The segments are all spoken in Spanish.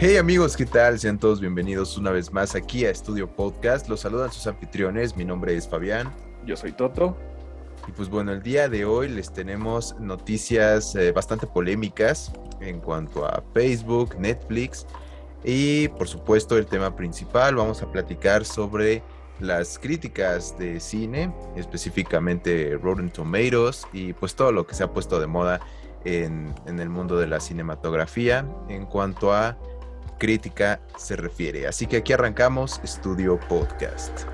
Hey amigos, ¿qué tal? Sean todos bienvenidos una vez más aquí a Estudio Podcast. Los saludan sus anfitriones. Mi nombre es Fabián. Yo soy Toto. Y pues bueno, el día de hoy les tenemos noticias eh, bastante polémicas en cuanto a Facebook, Netflix y por supuesto el tema principal. Vamos a platicar sobre las críticas de cine, específicamente Rotten Tomatoes y pues todo lo que se ha puesto de moda en, en el mundo de la cinematografía en cuanto a crítica se refiere. Así que aquí arrancamos Estudio Podcast.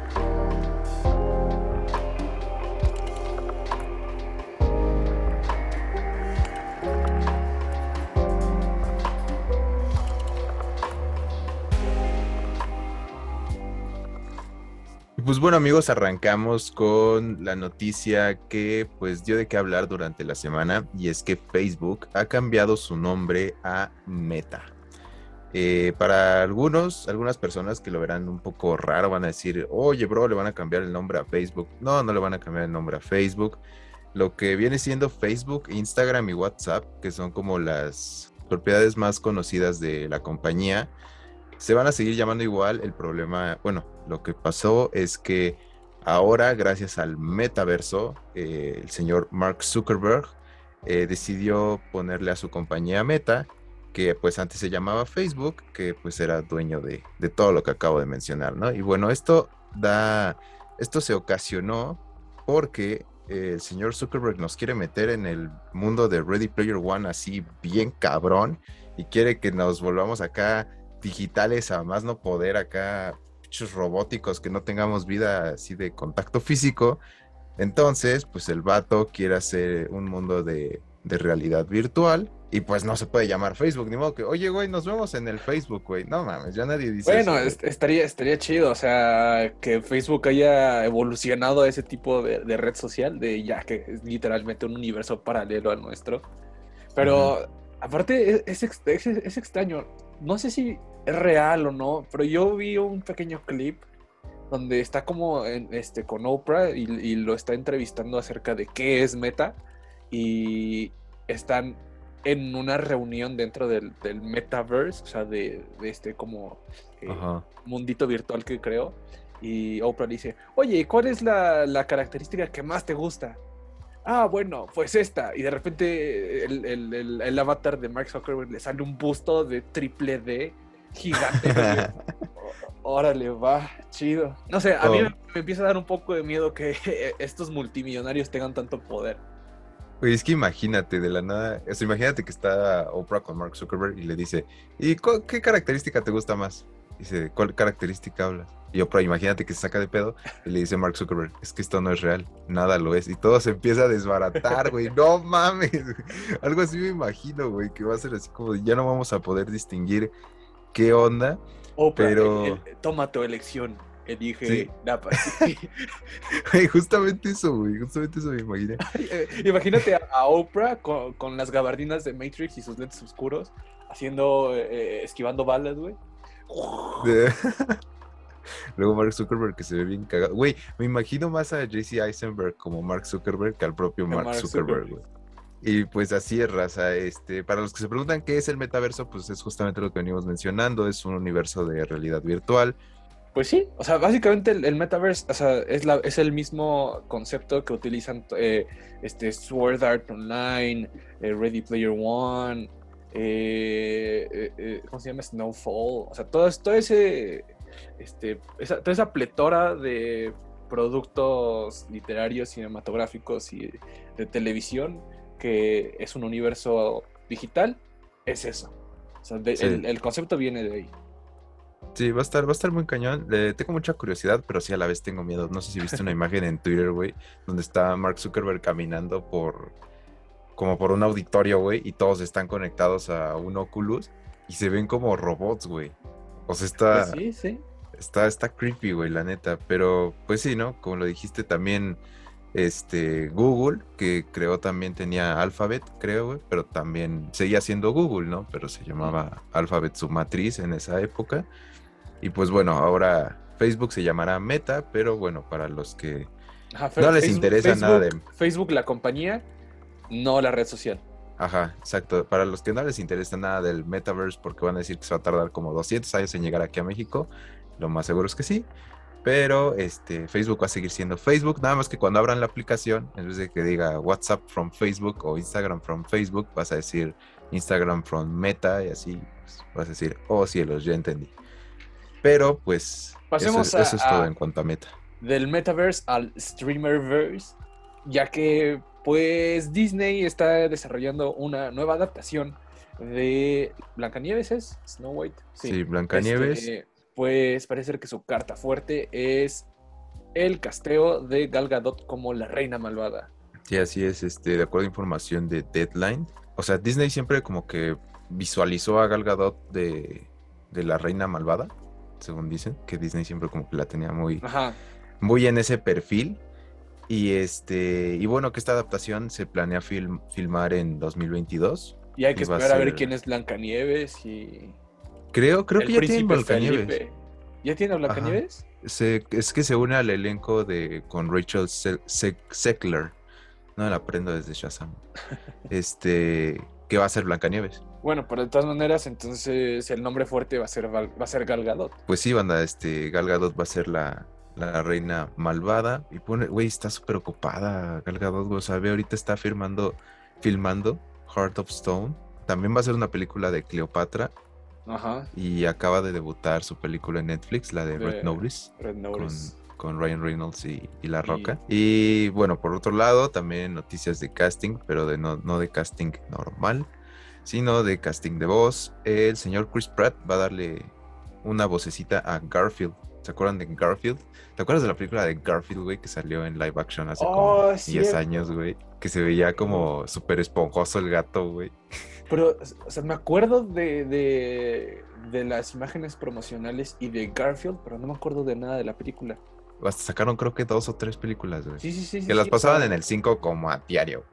Pues bueno amigos, arrancamos con la noticia que pues dio de qué hablar durante la semana y es que Facebook ha cambiado su nombre a Meta. Eh, para algunos, algunas personas que lo verán un poco raro van a decir, oye bro, le van a cambiar el nombre a Facebook. No, no le van a cambiar el nombre a Facebook. Lo que viene siendo Facebook, Instagram y WhatsApp, que son como las propiedades más conocidas de la compañía, se van a seguir llamando igual. El problema, bueno, lo que pasó es que ahora, gracias al metaverso, eh, el señor Mark Zuckerberg eh, decidió ponerle a su compañía Meta, que pues antes se llamaba Facebook, que pues era dueño de, de todo lo que acabo de mencionar, ¿no? Y bueno, esto da, esto se ocasionó porque el señor Zuckerberg nos quiere meter en el mundo de Ready Player One así bien cabrón y quiere que nos volvamos acá digitales a más no poder acá, robóticos que no tengamos vida así de contacto físico. Entonces, pues el vato quiere hacer un mundo de, de realidad virtual y pues no se puede llamar Facebook, ni modo que, oye, güey, nos vemos en el Facebook, güey. No mames, ya nadie dice Bueno, eso. est- estaría, estaría chido, o sea, que Facebook haya evolucionado a ese tipo de, de red social, de ya que es literalmente un universo paralelo al nuestro. Pero aparte es, es ex- es- es extraño, no sé si es real o no, pero yo vi un pequeño clip donde está como en, este, con Oprah y, y lo está entrevistando acerca de qué es Meta y están en una reunión dentro del, del metaverse, o sea, de, de este como eh, mundito virtual que creo. Y Oprah le dice, oye, ¿cuál es la, la característica que más te gusta? Ah, bueno, pues esta. Y de repente el, el- el- el avatar de Mark Zuckerberg le sale un busto de triple D gigante. Órale, va, chido. No sé, a mí Oh. me, me empieza a dar un poco de miedo que estos multimillonarios tengan tanto poder. Es que imagínate de la nada, o sea, imagínate que está Oprah con Mark Zuckerberg y le dice, ¿y qué característica te gusta más? Dice, ¿cuál característica hablas? Y Oprah, imagínate que se saca de pedo y le dice Mark Zuckerberg, es que esto no es real, nada lo es. Y todo se empieza a desbaratar, güey, no mames. Algo así me imagino, güey, que va a ser así como, ya no vamos a poder distinguir qué onda. Oprah, Pero- el- el- toma tu elección. Sí. la pa- Güey, justamente eso, güey, justamente eso me imaginé. Eh, Imagínate a, Oprah con, con las gabardinas de Matrix y sus lentes oscuros, haciendo, eh, esquivando balas, güey. Luego Mark Zuckerberg que se ve bien cagado. Güey, me imagino más a JC Eisenberg como Mark Zuckerberg que al propio Que Mark, Mark Zuckerberg, Zuckerberg. güey. Y pues así es, raza. Este, para los que se preguntan qué es el metaverso, pues es justamente lo que venimos mencionando. Es un universo de realidad virtual. Pues sí, o sea, básicamente el, el metaverse, o sea, es, la, es el mismo concepto que utilizan eh, este Sword Art Online, eh, Ready Player One, eh, eh, ¿cómo se llama? Snowfall, o sea, todo, es- todo ese, este, esa, toda esa pletora de productos literarios, cinematográficos y de televisión que es un universo digital, es eso. O sea, de- Sí. el, el concepto viene de ahí. Sí, va a estar, va a estar muy cañón. Le tengo mucha curiosidad, pero sí a la vez tengo miedo. No sé si viste una imagen en Twitter, güey, donde está Mark Zuckerberg caminando por como por un auditorio, güey, y todos están conectados a un Oculus y se ven como robots, güey. O sea, está, Pues sí, sí. está, está creepy, güey, la neta. Pero, pues sí, ¿no? Como lo dijiste también, este, Google, que creó también tenía Alphabet, creo, güey, pero también seguía siendo Google, ¿no? Pero se llamaba Alphabet su matriz en esa época. Y pues bueno, ahora Facebook se llamará Meta, pero bueno, para los que Ajá, no les Facebook- interesa nada de... Facebook, la compañía, no la red social. Ajá, exacto. Para los que no les interesa nada del metaverse, porque van a decir que se va a tardar como 200 años en llegar aquí a México, lo más seguro es que sí. Pero este, Facebook va a seguir siendo Facebook, nada más que cuando abran la aplicación, en vez de que diga WhatsApp from Facebook o Instagram from Facebook, vas a decir Instagram from Meta y así pues, vas a decir, oh cielos, ya entendí. Pero pues Pasemos eso, es- eso a- es todo a- en cuanto a Meta. Del metaverse al streamerverse, ya que pues Disney está desarrollando una nueva adaptación de Blancanieves, ¿es? Snow White. Sí, Blancanieves. Este, pues parece ser que su carta fuerte es el casteo de Gal Gadot como la reina malvada. Sí, así es, este, de acuerdo a información de Deadline. O sea, Disney siempre como que visualizó a Gal Gadot de, de la reina malvada, según dicen, que Disney siempre como que la tenía muy, Ajá. muy en ese perfil. Y este, y bueno, que esta adaptación se planea film- filmar en 2022. Y hay que Y va a esperar a ver quién es Blancanieves y. Creo, creo el que ya príncipe Blancanieves. Felipe. ¿Ya tiene a Blancanieves? Se- es que se une al elenco de con Rachel Se- Se- Zegler. No la aprendo desde Shazam. Este, que va a ser Blancanieves. Bueno, pero de todas maneras, entonces el nombre fuerte va a ser, va a ser Gal Gadot. Pues sí, banda, este, Gal Gadot va a ser la, la reina malvada. Y pone, güey, está súper ocupada Gal Gadot, güey. O sea, ve, ahorita está firmando, filmando Heart of Stone. También va a ser una película de Cleopatra. Ajá. Y acaba de debutar su película en Netflix, la de Red Notice. Red Notice. con Ryan Reynolds y, y La Roca. Y bueno, por otro lado, también noticias de casting, pero de no, no de casting normal, sino de casting de voz. El señor Chris Pratt va a darle una vocecita a Garfield. ¿Se acuerdan de Garfield? ¿Te acuerdas de la película de Garfield, güey, que salió en live action hace Oh, como es 10 cierto. años, güey? Que se veía como súper esponjoso el gato, güey. Pero, o sea, me acuerdo de, de, de las imágenes promocionales y de Garfield, pero no me acuerdo de nada de la película. Hasta sacaron creo que dos o tres películas, güey. Sí, sí, sí. sí, que las sí, pasaban pero- en el 5 como a diario.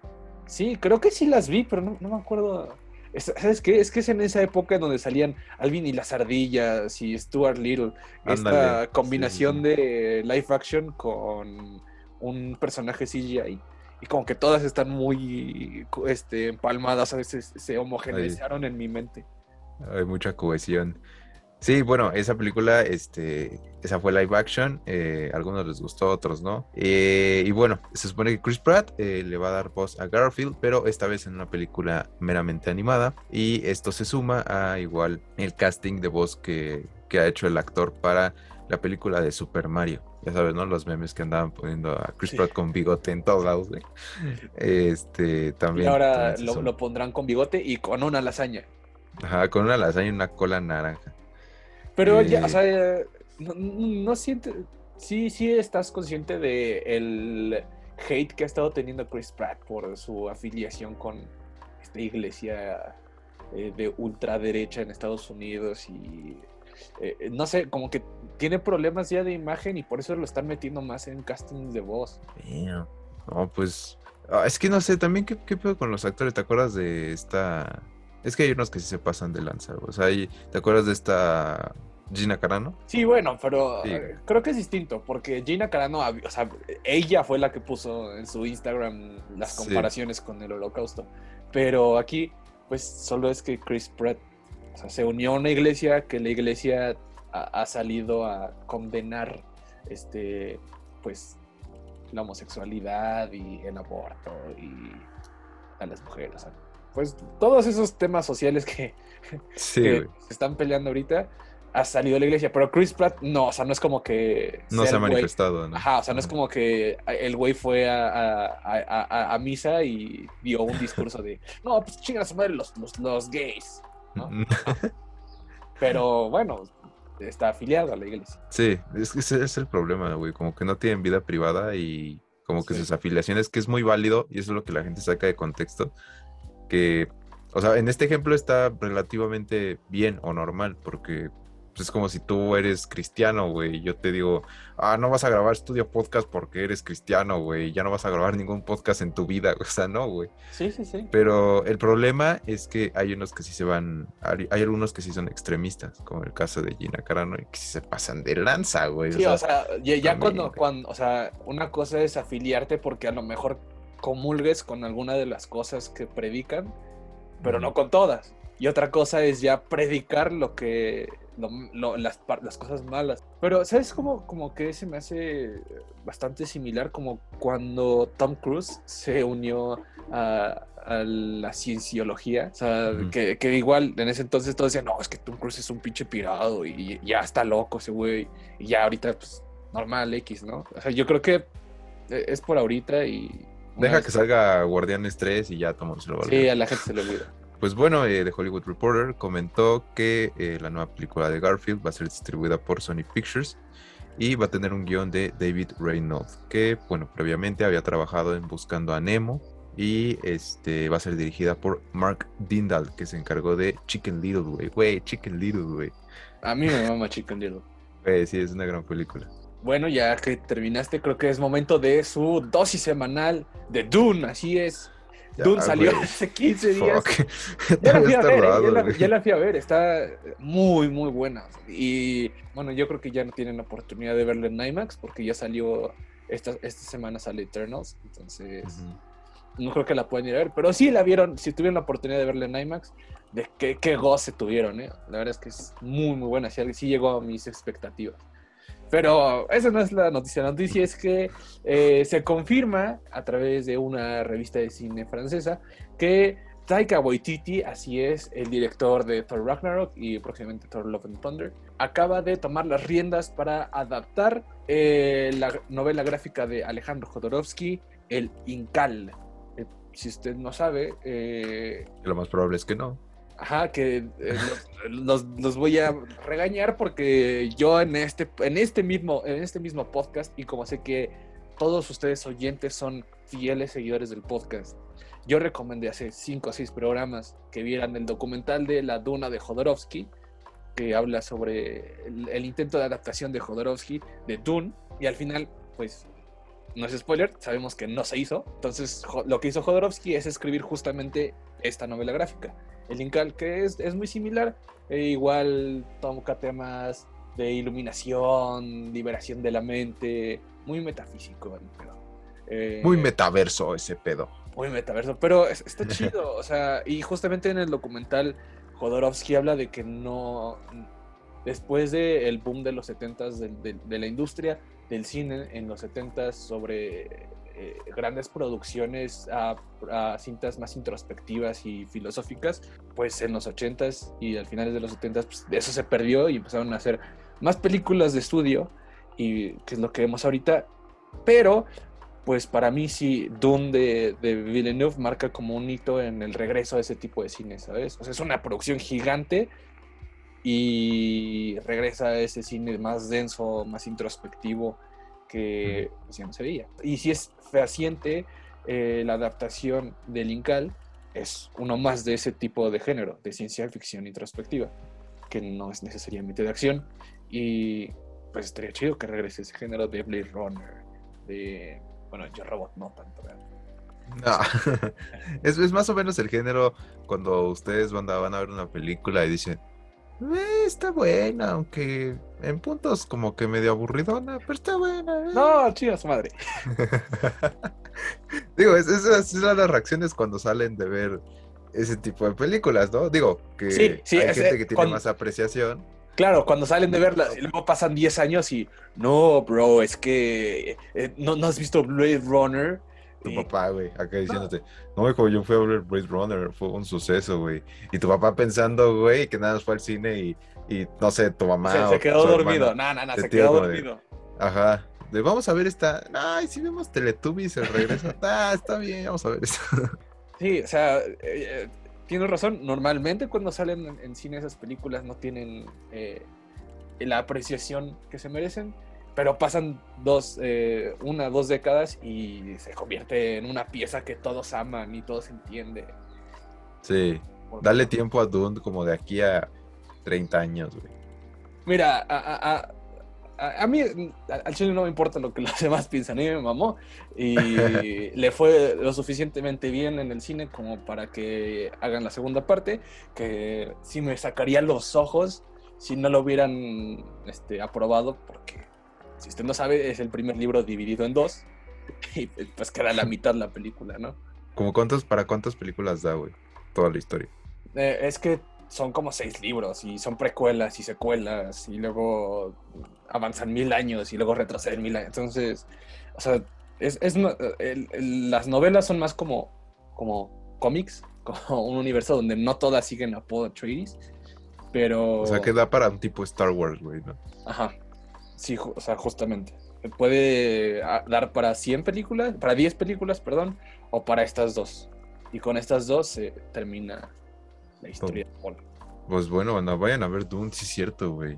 Sí, creo que sí las vi, pero no, no me acuerdo. Es- ¿Sabes qué? Es que es en esa época en donde salían Alvin y las ardillas y Stuart Little. Esta Ándale, combinación sí, de live action con un personaje CGI. Y como que todas están muy este, empalmadas, a veces se homogeneizaron en mi mente. Hay mucha cohesión. Sí, bueno, esa película, este, esa fue live action. eh, a algunos les gustó, a otros no. Eh, y bueno, se supone que Chris Pratt eh, le va a dar voz a Garfield, pero esta vez en una película meramente animada. Y esto se suma a igual el casting de voz que, que ha hecho el actor para la película de Super Mario. Ya sabes, ¿no? Los memes que andaban poniendo a Chris Sí. Pratt con bigote en todos lados. Este, Y también. ahora también se lo, lo pondrán con bigote y con una lasaña. Ajá, con una lasaña y una cola naranja. Pero ya, o sea, eh, no, no siente, sí, sí estás consciente de el hate que ha estado teniendo Chris Pratt por su afiliación con esta iglesia eh, de ultraderecha en Estados Unidos y eh, no sé, como que tiene problemas ya de imagen y por eso lo están metiendo más en castings de voz. No, pues. ah, es que no sé, también qué, qué pedo con los actores. ¿Te acuerdas de esta? Es que hay unos que sí se pasan de lanza. O sea, ¿te acuerdas de esta Gina Carano? Sí, bueno, pero Sí. eh, creo que es distinto, porque Gina Carano, o sea, ella fue la que puso en su Instagram las Sí. comparaciones con el holocausto. Pero aquí, pues solo es que Chris Pratt o sea, se unió a una iglesia que la iglesia ha, ha salido a condenar este, pues, la homosexualidad y el aborto y a las mujeres. o sea, pues todos esos temas sociales que, Sí, que güey. se están peleando ahorita, ha salido de la iglesia. Pero Chris Pratt, no, o sea, no es como que. No se ha manifestado, ¿no? Ajá, o sea, no es como que el güey fue a, a- a- a- a misa y dio un discurso de, no, pues chingan a su madre los, los, los gays. ¿no? Pero bueno, está afiliado a la iglesia. Sí, es que ese es el problema, güey. Como que no tienen vida privada y como que Sí. sus afiliaciones, que es muy válido, y eso es lo que la gente saca de contexto, que, o sea, en este ejemplo está relativamente bien o normal, porque pues, es como si tú eres cristiano, güey, yo te digo, ah, no vas a grabar estudio podcast porque eres cristiano, güey, ya no vas a grabar ningún podcast en tu vida, o sea, no, güey. Sí, sí, sí. Pero el problema es que hay unos que sí se van, hay hay algunos que sí son extremistas, como el caso de Gina Carano, y que sí se pasan de lanza, güey. Sí, o sea, ya, cuando, cuando, o sea, una cosa es afiliarte porque a lo mejor comulgues con alguna de las cosas que predican pero no con todas. Y otra cosa es ya predicar lo que las, las, cosas malas. Pero, ¿sabes cómo como que se me hace bastante similar como cuando Tom Cruise se unió a, la cienciología? O sea, que, que, igual en ese entonces todos decían, no, es que Tom Cruise es un pinche pirado y, ya está loco ese güey. Y ya ahorita, pues, normal X, ¿no? O sea, yo creo que e, es por ahorita y... Deja que salga Guardianes 3 y ya tomamos lo Sí, a la gente se le olvida. Pues bueno, eh, The Hollywood Reporter comentó que eh, la nueva película de Garfield va a ser distribuida por Sony Pictures y va a tener un guion de David Reynolds, que bueno, previamente había trabajado en Buscando a Nemo y este va a ser dirigida por Mark Dindal, que se encargó de Chicken Little, güey. Güey, Chicken Little, güey. A mí me mama Chicken Little. Sí, es una gran película. Bueno, ya que terminaste, creo que es momento de su dosis semanal de Dune, así es. Dune salió hace 15 días. Ya la, fui a ver, ¿eh? ya, la, fui a ver, está muy, muy buena. Y bueno, yo creo que ya no tienen oportunidad de verla en IMAX porque ya salió, esta, esta semana sale Eternals, entonces no creo que la puedan ir a ver. Pero sí la vieron, si tuvieron la oportunidad de verla en IMAX, de qué, qué goce tuvieron, ¿eh? La verdad es que es muy, muy buena, sí, sí llegó a mis expectativas. Pero esa no es la noticia. La noticia es que eh, se confirma a través de una revista de cine francesa que Taika Waititi, así es, el director de Thor Ragnarok y próximamente Thor Love and Thunder, acaba de tomar las riendas para adaptar eh, la novela gráfica de Alejandro Jodorowsky, El Incal. Eh, si usted no sabe... Lo más probable es que no. Ajá, que eh, los, voy a regañar porque yo en este, en este mismo, en este mismo podcast, y como sé que todos ustedes oyentes son fieles seguidores del podcast, yo recomendé hace cinco o seis programas que vieran el documental de La Duna de Jodorowsky, que habla sobre el, intento de adaptación de Jodorowsky de Dune, y al final, pues, no es spoiler, sabemos que no se hizo. Entonces, lo que hizo Jodorowsky es escribir justamente esta novela gráfica el Incal, que es, es muy similar. E igual toca temas de iluminación, liberación de la mente, muy metafísico eh, muy metaverso ese pedo. Muy metaverso, pero está chido, o sea, y justamente en el documental Jodorowsky habla de que no, después del boom de los 70s de, de, la industria del cine en los 70s sobre eh, grandes producciones a, cintas más introspectivas y filosóficas, pues en los 80s y al finales de los 70s pues, eso se perdió y empezaron a hacer más películas de estudio y que es lo que vemos ahorita, pero pues para mí sí, Dune de, de, Villeneuve marca como un hito en el regreso a ese tipo de cine, ¿sabes? O sea, es una producción gigante y regresa a ese cine más denso, más introspectivo, que pues, ya no se veía. Y si es fehaciente, eh, la adaptación del Incal es uno más de ese tipo de género, de ciencia ficción introspectiva, que no es necesariamente de acción. Y pues estaría chido que regrese ese género de Blade Runner, de. Bueno, Yo Robot no tanto. No, es, es, más o menos el género cuando ustedes van a ver una película y dicen, eh, está buena, aunque en puntos como que medio aburridona, pero está buena. Eh". No, chicas, madre. Digo, esas son las reacciones cuando salen de ver ese tipo de películas, ¿no? Digo, que hay gente que tiene más apreciación. Claro, cuando salen de verlas y luego pasan 10 años y no, bro, es que eh, no, no has visto Blade Runner tu papá, güey, acá diciéndote, no, hijo, yo fui a ver Blade Runner, fue un suceso, güey. Y tu papá pensando, güey, que nada más fue al cine y, y no sé, tu mamá. Se, quedó dormido, no, no, no, se quedó dormido. ajá, de, vamos a ver esta, ay, si vemos Teletubbies el regreso, ah, está bien, vamos a ver esto. Sí, o sea, eh, eh, tienes razón, normalmente cuando salen en, cine esas películas no tienen eh, la apreciación que se merecen pero pasan dos, eh, una, dos décadas y se convierte en una pieza que todos aman y todos entienden. Sí, dale tiempo a Dune como de aquí a 30 años, güey. Mira, a, a, a, mí, al chile no me importa lo que los demás piensan, a mí me mamó y le fue lo suficientemente bien en el cine como para que hagan la segunda parte, que sí me sacaría los ojos si no lo hubieran este, aprobado, porque si usted no sabe, es el primer libro dividido en dos. Y pues queda la mitad la película, ¿no? ¿Como cuántos, para cuántas películas da, güey? toda la historia. Eh, es que son como seis libros y son precuelas y secuelas y luego avanzan mil años y luego retroceden mil años. Entonces, o sea, es, es las novelas son más como, como cómics, como un universo donde no todas siguen a Paul Atreides, pero... O sea, que da para un tipo Star Wars, güey, ¿no? Ajá, sí, o sea, justamente. Puede ah, dar para 100 películas, para 10 películas, perdón, o para estas dos. Y con estas dos se termina la historia de Pues bueno, bueno, vayan a ver Dune, sí es cierto, güey.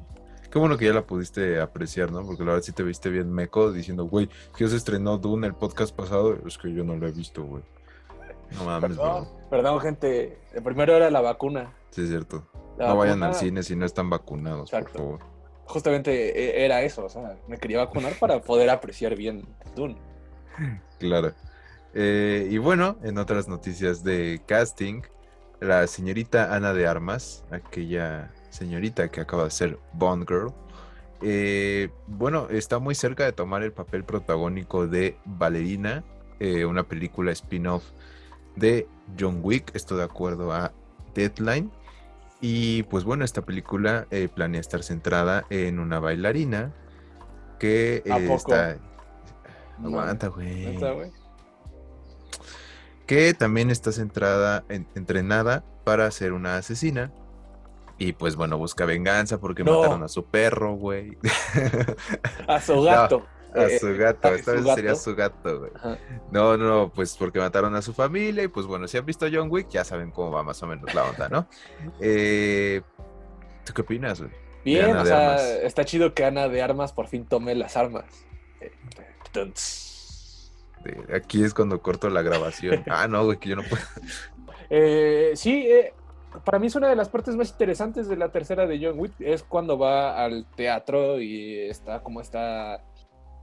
Qué bueno que ya la pudiste apreciar, ¿no? Porque la verdad sí te viste bien meco diciendo, güey, que se estrenó Dune el podcast pasado. Es que yo no lo he visto, güey. No mames, perdón, perdón, gente. El primero era la vacuna. Sí, es cierto. no vayan al cine si no están vacunados, por favor. Justamente e, era eso, o sea, me quería vacunar para poder apreciar bien Dune. Claro. Eh, y bueno, en otras noticias de casting, la señorita Ana de Armas, aquella señorita que acaba de ser Bond Girl, eh, bueno, está muy cerca de tomar el papel protagónico de Valerina, eh, una película spin-off de John Wick, esto de acuerdo a Deadline. Y pues bueno, esta película eh, planea estar centrada en una bailarina que está... Aguanta, güey. Que también está centrada, en, entrenada para ser una asesina y pues bueno, busca venganza porque mataron a su perro, güey. A su gato. a su eh, gato, esta vez sería su gato, güey. No, no, pues porque mataron a su familia y pues bueno, si han visto John Wick ya saben cómo va más o menos la onda, ¿no? Eh, ¿Tú qué opinas, güey? Bien, o sea, está chido que Ana de Armas por fin tome las armas. Aquí es cuando corto la grabación. ah, no, güey, que yo no puedo. Eh, sí, eh, para mí es una de las partes más interesantes de la tercera de John Wick, es cuando va al teatro y está como está,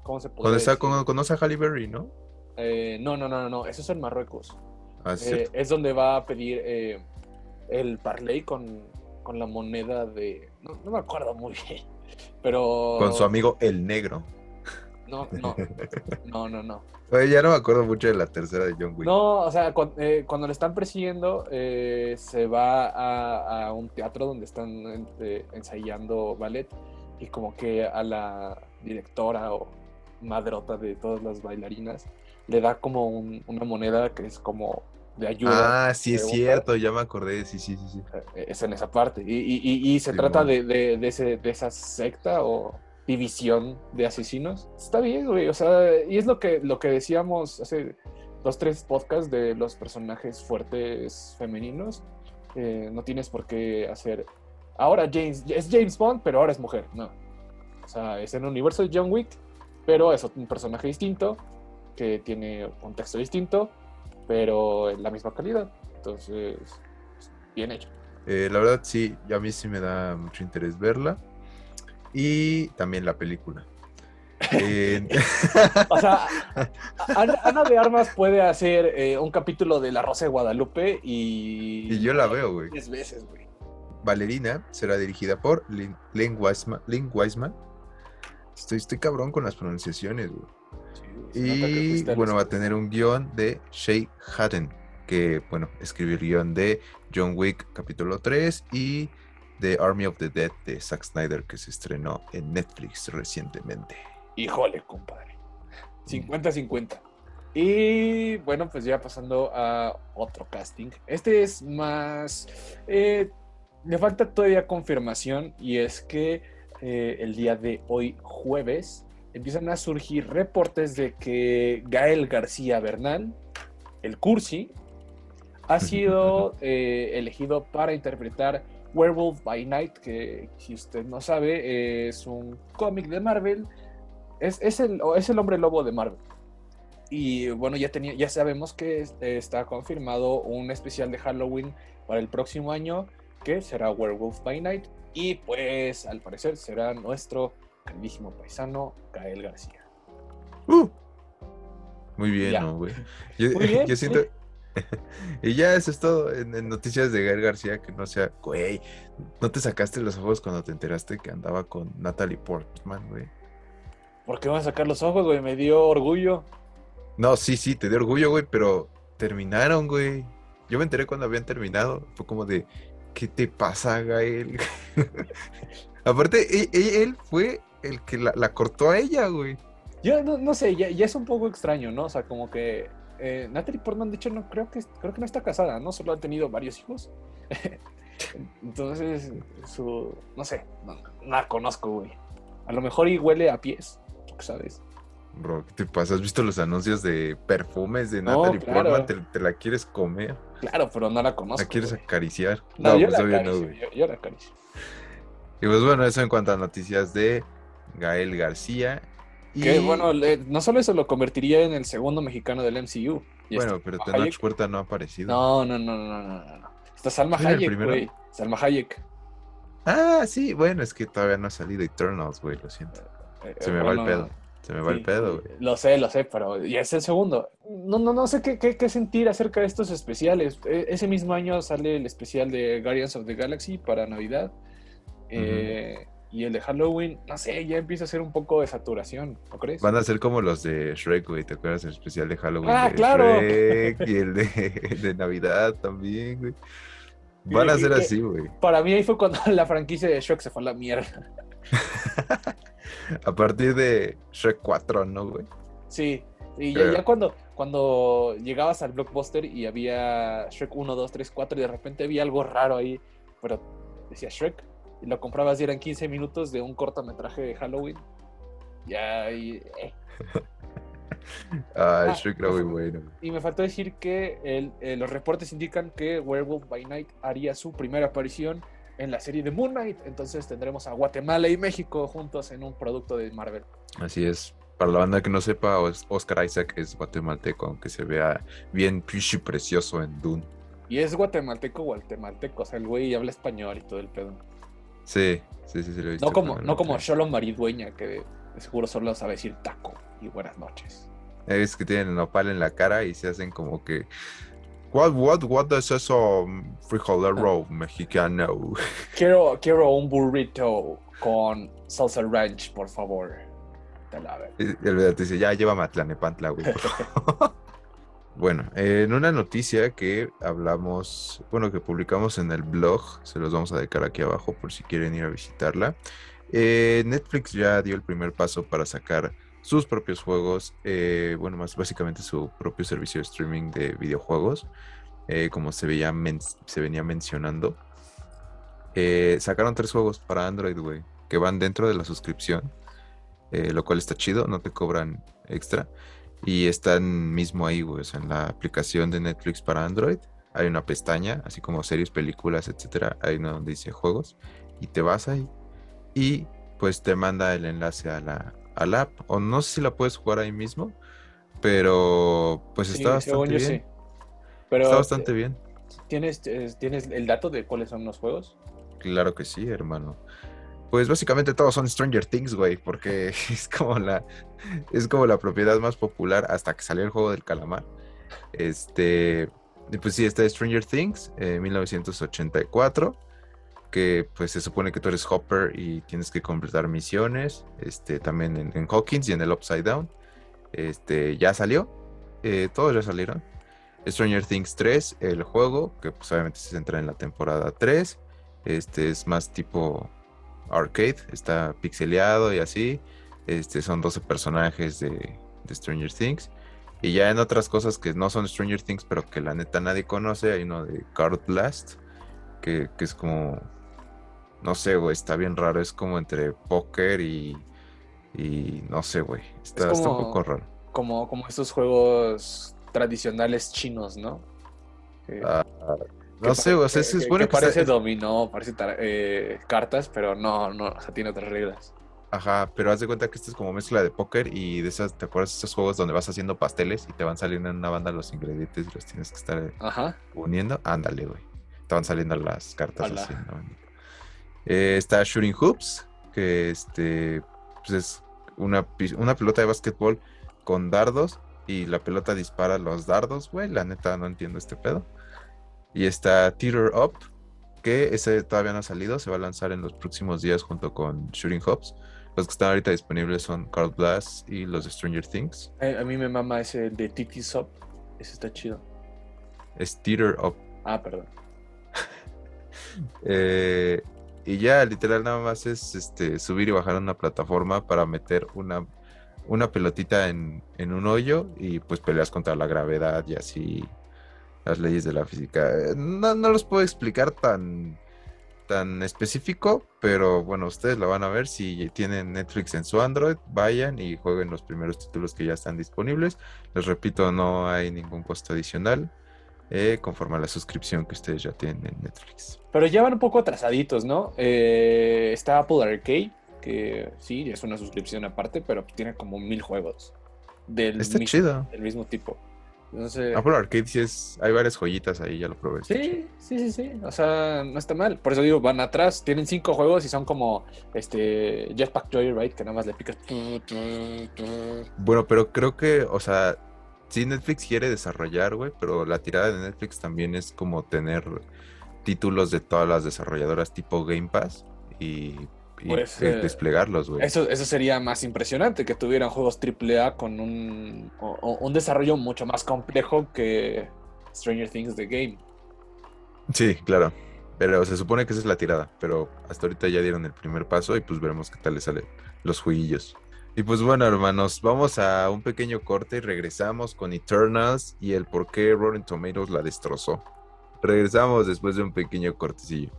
¿cómo se puede Cuando está, cuando conoce a Halle Berry, ¿no? Eh, no, no, no, no, eso es en Marruecos. Ah, eh, es donde va a pedir eh, el parley con, con, la moneda de, no, no me acuerdo muy bien, pero... Con su amigo el negro. No, no, no, no, no. Oye, ya no me acuerdo mucho de la tercera de John Wick. No, o sea, eh, cuando, le están persiguiendo, eh, se va a, un teatro donde están ensayando ballet y como que a la directora o madrota de todas las bailarinas le da como una moneda que es como de ayuda. Ah, sí, es cierto, ya me acordé, sí, sí, sí. sí. Es en esa parte. Y, se trata de, de, ese, de esa secta o división de asesinos. Está bien, güey. O sea, y es lo que, lo que decíamos hace dos, tres podcasts de los personajes fuertes femeninos. Eh, no tienes por qué hacer. Ahora James, es James Bond, pero ahora es mujer. No. O sea, es en el universo de John Wick, pero es un personaje distinto, que tiene un contexto distinto, pero en la misma calidad. Entonces, bien hecho. Eh, la verdad, sí, a mí sí me da mucho interés verla y también la película. o sea, Ana, de Armas puede hacer eh, un capítulo de La Rosa de Guadalupe y. Y yo la veo, güey. Diez veces, güey. Valerina será dirigida por Lynn, Weisman. Estoy, estoy cabrón con las pronunciaciones, güey. y bueno, va a tener un guion de Shay Hatten, que, bueno, escribió el guion de John Wick capítulo 3 y The Army of the Dead de Zack Snyder que se estrenó en Netflix recientemente. Híjole, compadre. 50-50. Y bueno, pues ya pasando a otro casting. Este es más... Eh, le falta todavía confirmación y es que eh, el día de hoy jueves empiezan a surgir reportes de que Gael García Bernal, el Cursi, ha sido eh, elegido para interpretar Werewolf by Night, que si usted no sabe, es un cómic de Marvel. Es, es, el, es el hombre lobo de Marvel. Y bueno, ya, tenía, ya sabemos que está confirmado un especial de Halloween para el próximo año, que será Werewolf by Night. Y pues al parecer será nuestro queridísimo paisano, Gael García. Uh. muy bien, güey? Yo, siento, y ya eso es todo en, noticias de Gael García, que no sea, güey, no te sacaste los ojos cuando te enteraste que andaba con Natalie Portman, güey. ¿Por qué van a sacar los ojos, güey? Me dio orgullo. No, sí, sí, te dio orgullo, güey, pero terminaron, güey. Yo me enteré cuando habían terminado. Fue como de, ¿qué te pasa, Gael? Aparte, e, él, fue el que la, cortó a ella, güey. Yo no, sé, ya, es un poco extraño, ¿no? O sea, como que eh, Natalie Portman, de hecho, no creo que creo que no está casada, ¿no? Solo ha tenido varios hijos. Entonces, su. No sé, no, la conozco, güey. A lo mejor y huele a pies, ¿sabes? ¿Qué te pasa? ¿Has visto los anuncios de perfumes de Natalie Portman? ¿Te, la quieres comer? Claro, pero no la conozco. ¿La quieres acariciar? No, yo, pues la no, yo, la acaricio. Y pues bueno, eso en cuanto a noticias de Gael García. Y... Que bueno, no solo eso lo convertiría en el segundo mexicano del MCU. bueno, pero Tenoch Puerta no ha aparecido. No, no, no, no, no, no. Está Salma Hayek, güey. Salma Hayek. Ah, sí, bueno, es que todavía no ha salido Eternals, güey, lo siento. Eh, Se me va el pedo. Se me va el pedo, güey. Lo sé, lo sé, pero ya es el segundo. No, no, no sé qué, qué, sentir acerca de estos especiales. E, ese mismo año sale el especial de Guardians of the Galaxy para Navidad. Eh, y el de Halloween, no sé, ya empieza a ser un poco de saturación, ¿no crees? Van a ser como los de Shrek, güey. ¿Te acuerdas del especial de Halloween? Ah, claro. Shrek y el de, de Navidad también, güey. Van a ser así, güey. Para mí ahí fue cuando la franquicia de Shrek se fue a la mierda. a partir de Shrek 4, ¿no, güey? Sí, y ya, cuando, cuando llegabas al blockbuster y había Shrek 1, 2, 3, 4 y de repente había algo raro ahí, pero decía Shrek y lo comprabas y eran 15 minutos de un cortometraje de Halloween. Ya, y... Eh. ah, Shrek era muy bueno. Y me faltó decir que eh, los reportes indican que Werewolf by Night haría su primera aparición en la serie de Moon Knight. Entonces tendremos a Guatemala y México juntos en un producto de Marvel. Así es. Para la banda que no sepa, Oscar Isaac es guatemalteco, aunque se vea bien y precioso en Dune. Y es guatemalteco guatemalteco, o sea, el güey habla español y todo el pedo. Sí, sí, sí, sí lo he visto. No como, no como Sholom Maridueña, que seguro solo sabe decir taco y buenas noches. Es que tienen nopal en la cara y se hacen como que. What, what, what es eso frijolero mexicano? Quiero, quiero un burrito con salsa ranch, por favor. Y el verdad te dice, ya llévame a Tlanepantla, güey. bueno, en una noticia que hablamos, bueno, que publicamos en el blog, se los vamos a dejar aquí abajo por si quieren ir a visitarla. Eh, Netflix ya dio el primer paso para sacar sus propios juegos, eh, bueno, más básicamente su propio servicio de streaming de videojuegos, eh, como se, veía se venía mencionando. Eh, sacaron tres juegos para Android, güey, que van dentro de la suscripción, lo cual está chido, no te cobran extra. Y están mismo ahí, güey, en la aplicación de Netflix para Android hay una pestaña, así como series, películas, etcétera, ahí donde dice juegos, y te vas ahí y pues te manda el enlace a la, al app. O no sé si la puedes jugar ahí mismo, pero pues está bastante bien. Pero, está bastante bien. ¿tienes, ¿Tienes el dato de cuáles son los juegos? Claro que sí, hermano. Pues básicamente todos son Stranger Things, güey, porque es como la es como la propiedad más popular hasta que salió el juego del calamar. Este, pues sí, está Stranger Things, eh, 1984 que pues se supone que tú eres Hopper y tienes que completar misiones, este, también en, Hawkins y en el Upside Down. Este, ya salió, eh, todos ya salieron. Stranger Things 3, el juego, que pues obviamente se centra en la temporada 3. Este es más tipo arcade, está pixeleado y así. Este son 12 personajes de, Stranger Things. Y ya en otras cosas que no son Stranger Things, pero que la neta nadie conoce, hay uno de Card Blast, que es como no sé, güey, está bien raro. Es como entre póker y. Y no sé, güey. Está, un poco raro. Como, como estos juegos tradicionales chinos, ¿no? Ah, no sé, o sea, es bueno que, parece dominó, parece eh, cartas, pero no, no, o sea, tiene otras reglas. Ajá, pero haz de cuenta que esto es como mezcla de póker y de esas, ¿te acuerdas de esos juegos donde vas haciendo pasteles y te van saliendo en una banda los ingredientes y los tienes que estar uniendo? Ándale, güey. Te van saliendo las cartas así, ¿no? Eh, está Shooting Hoops, que este, pues es una, una pelota de básquetbol con dardos y la pelota dispara los dardos, güey. La neta no entiendo este pedo. Y está Teeter Up, que ese todavía no ha salido, se va a lanzar en los próximos días junto con Shooting Hoops. Los que están ahorita disponibles son Card Blast y los de Stranger Things. A, mí me mama ese de Tiki Up, ese está chido. Es Theater Up. Ah, perdón. Eh, y ya, literal, nada más es este, subir y bajar una plataforma para meter una, una pelotita en, en un hoyo y pues peleas contra la gravedad y así las leyes de la física. No, no los puedo explicar tan, tan específico, pero bueno, ustedes lo van a ver. Si tienen Netflix en su Android, vayan y jueguen los primeros títulos que ya están disponibles. Les repito, no hay ningún costo adicional. Eh, conforme a la suscripción que ustedes ya tienen en Netflix. Pero ya van un poco atrasaditos, ¿no? Eh, está Apple Arcade, que sí, es una suscripción aparte, pero tiene como mil juegos. Del, Está mismo, chido. del mismo tipo. Entonces, Apple Arcade sí es, hay varias joyitas ahí, ya lo probé. Sí, sí, sí, sí. O sea, no está mal. Por eso digo, van atrás, tienen cinco juegos y son como este Jetpack Joyride, que nada más le picas. Bueno, pero creo que, o sea, sí Netflix quiere desarrollar, güey, pero la tirada de Netflix también es como tener títulos de todas las desarrolladoras tipo Game Pass y, y Pues, de- eh, desplegarlos, güey. Eso, eso sería más impresionante, que tuvieran juegos AAA con un, o- o- un desarrollo mucho más complejo que Stranger Things The Game. Sí, claro. Pero se supone que esa es la tirada, pero hasta ahorita ya dieron el primer paso y pues veremos qué tal les salen los jueguillos. Y pues bueno, hermanos, vamos a un pequeño corte y regresamos con Eternals y el por qué Rotten Tomatoes la destrozó. Regresamos después de un pequeño cortecillo.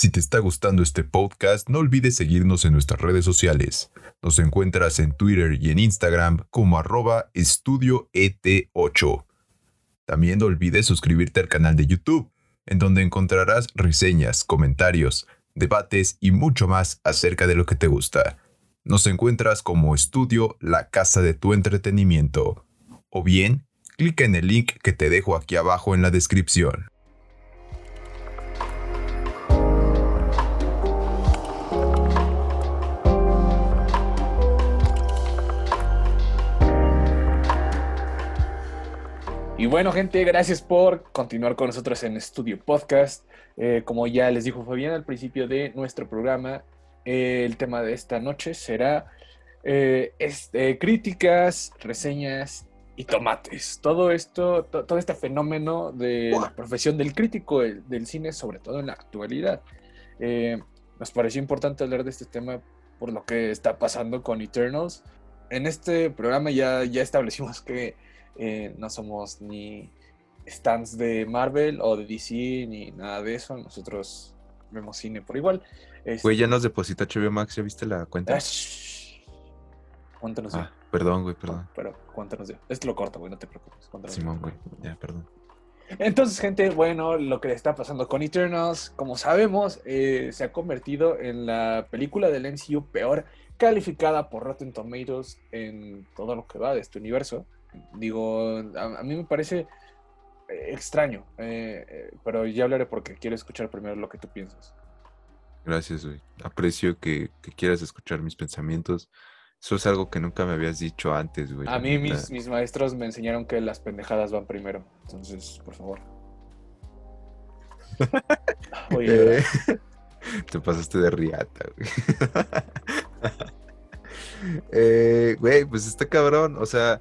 Si te está gustando este podcast, no olvides seguirnos en nuestras redes sociales. Nos encuentras en Twitter y en Instagram como arroba estudio ET8. También no olvides suscribirte al canal de YouTube, en donde encontrarás reseñas, comentarios, debates y mucho más acerca de lo que te gusta. Nos encuentras como estudio La Casa de tu Entretenimiento. O bien, clica en el link que te dejo aquí abajo en la descripción. Y bueno, gente, gracias por continuar con nosotros en Studio Podcast. Eh, como ya les dijo Fabián al principio de nuestro programa, eh, el tema de esta noche será eh, es- eh, críticas, reseñas y tomates. Todo esto, to- todo este fenómeno de la profesión del crítico del, del cine, sobre todo en la actualidad. Eh, nos pareció importante hablar de este tema por lo que está pasando con Eternals. En este programa ya, ya establecimos que eh, no somos ni stands de Marvel o de DC ni nada de eso. Nosotros vemos cine por igual. Este, Güey, ya nos deposita HBO Max, ¿ya viste la cuenta? ah. ¿Cuánto nos dio? Ah, perdón, güey, perdón. Pero, ¿cuánto nos dio? Esto lo corto, güey, no te preocupes. Simón, güey, ya, perdón. Entonces, gente, bueno, lo que está pasando con Eternals, como sabemos, eh, se ha convertido en la película del MCU peor calificada por Rotten Tomatoes en todo lo que va de este universo. Digo, a, a mí me parece eh, extraño, eh, eh, pero ya hablaré porque quiero escuchar primero lo que tú piensas. Gracias, güey. Aprecio que, que quieras escuchar mis pensamientos. Eso es algo que nunca me habías dicho antes, güey. A mí mis, mis maestros me enseñaron que las pendejadas van primero, entonces, por favor. Oye, Eh, te pasaste de riata, güey. Eh, Güey, pues está cabrón. O sea,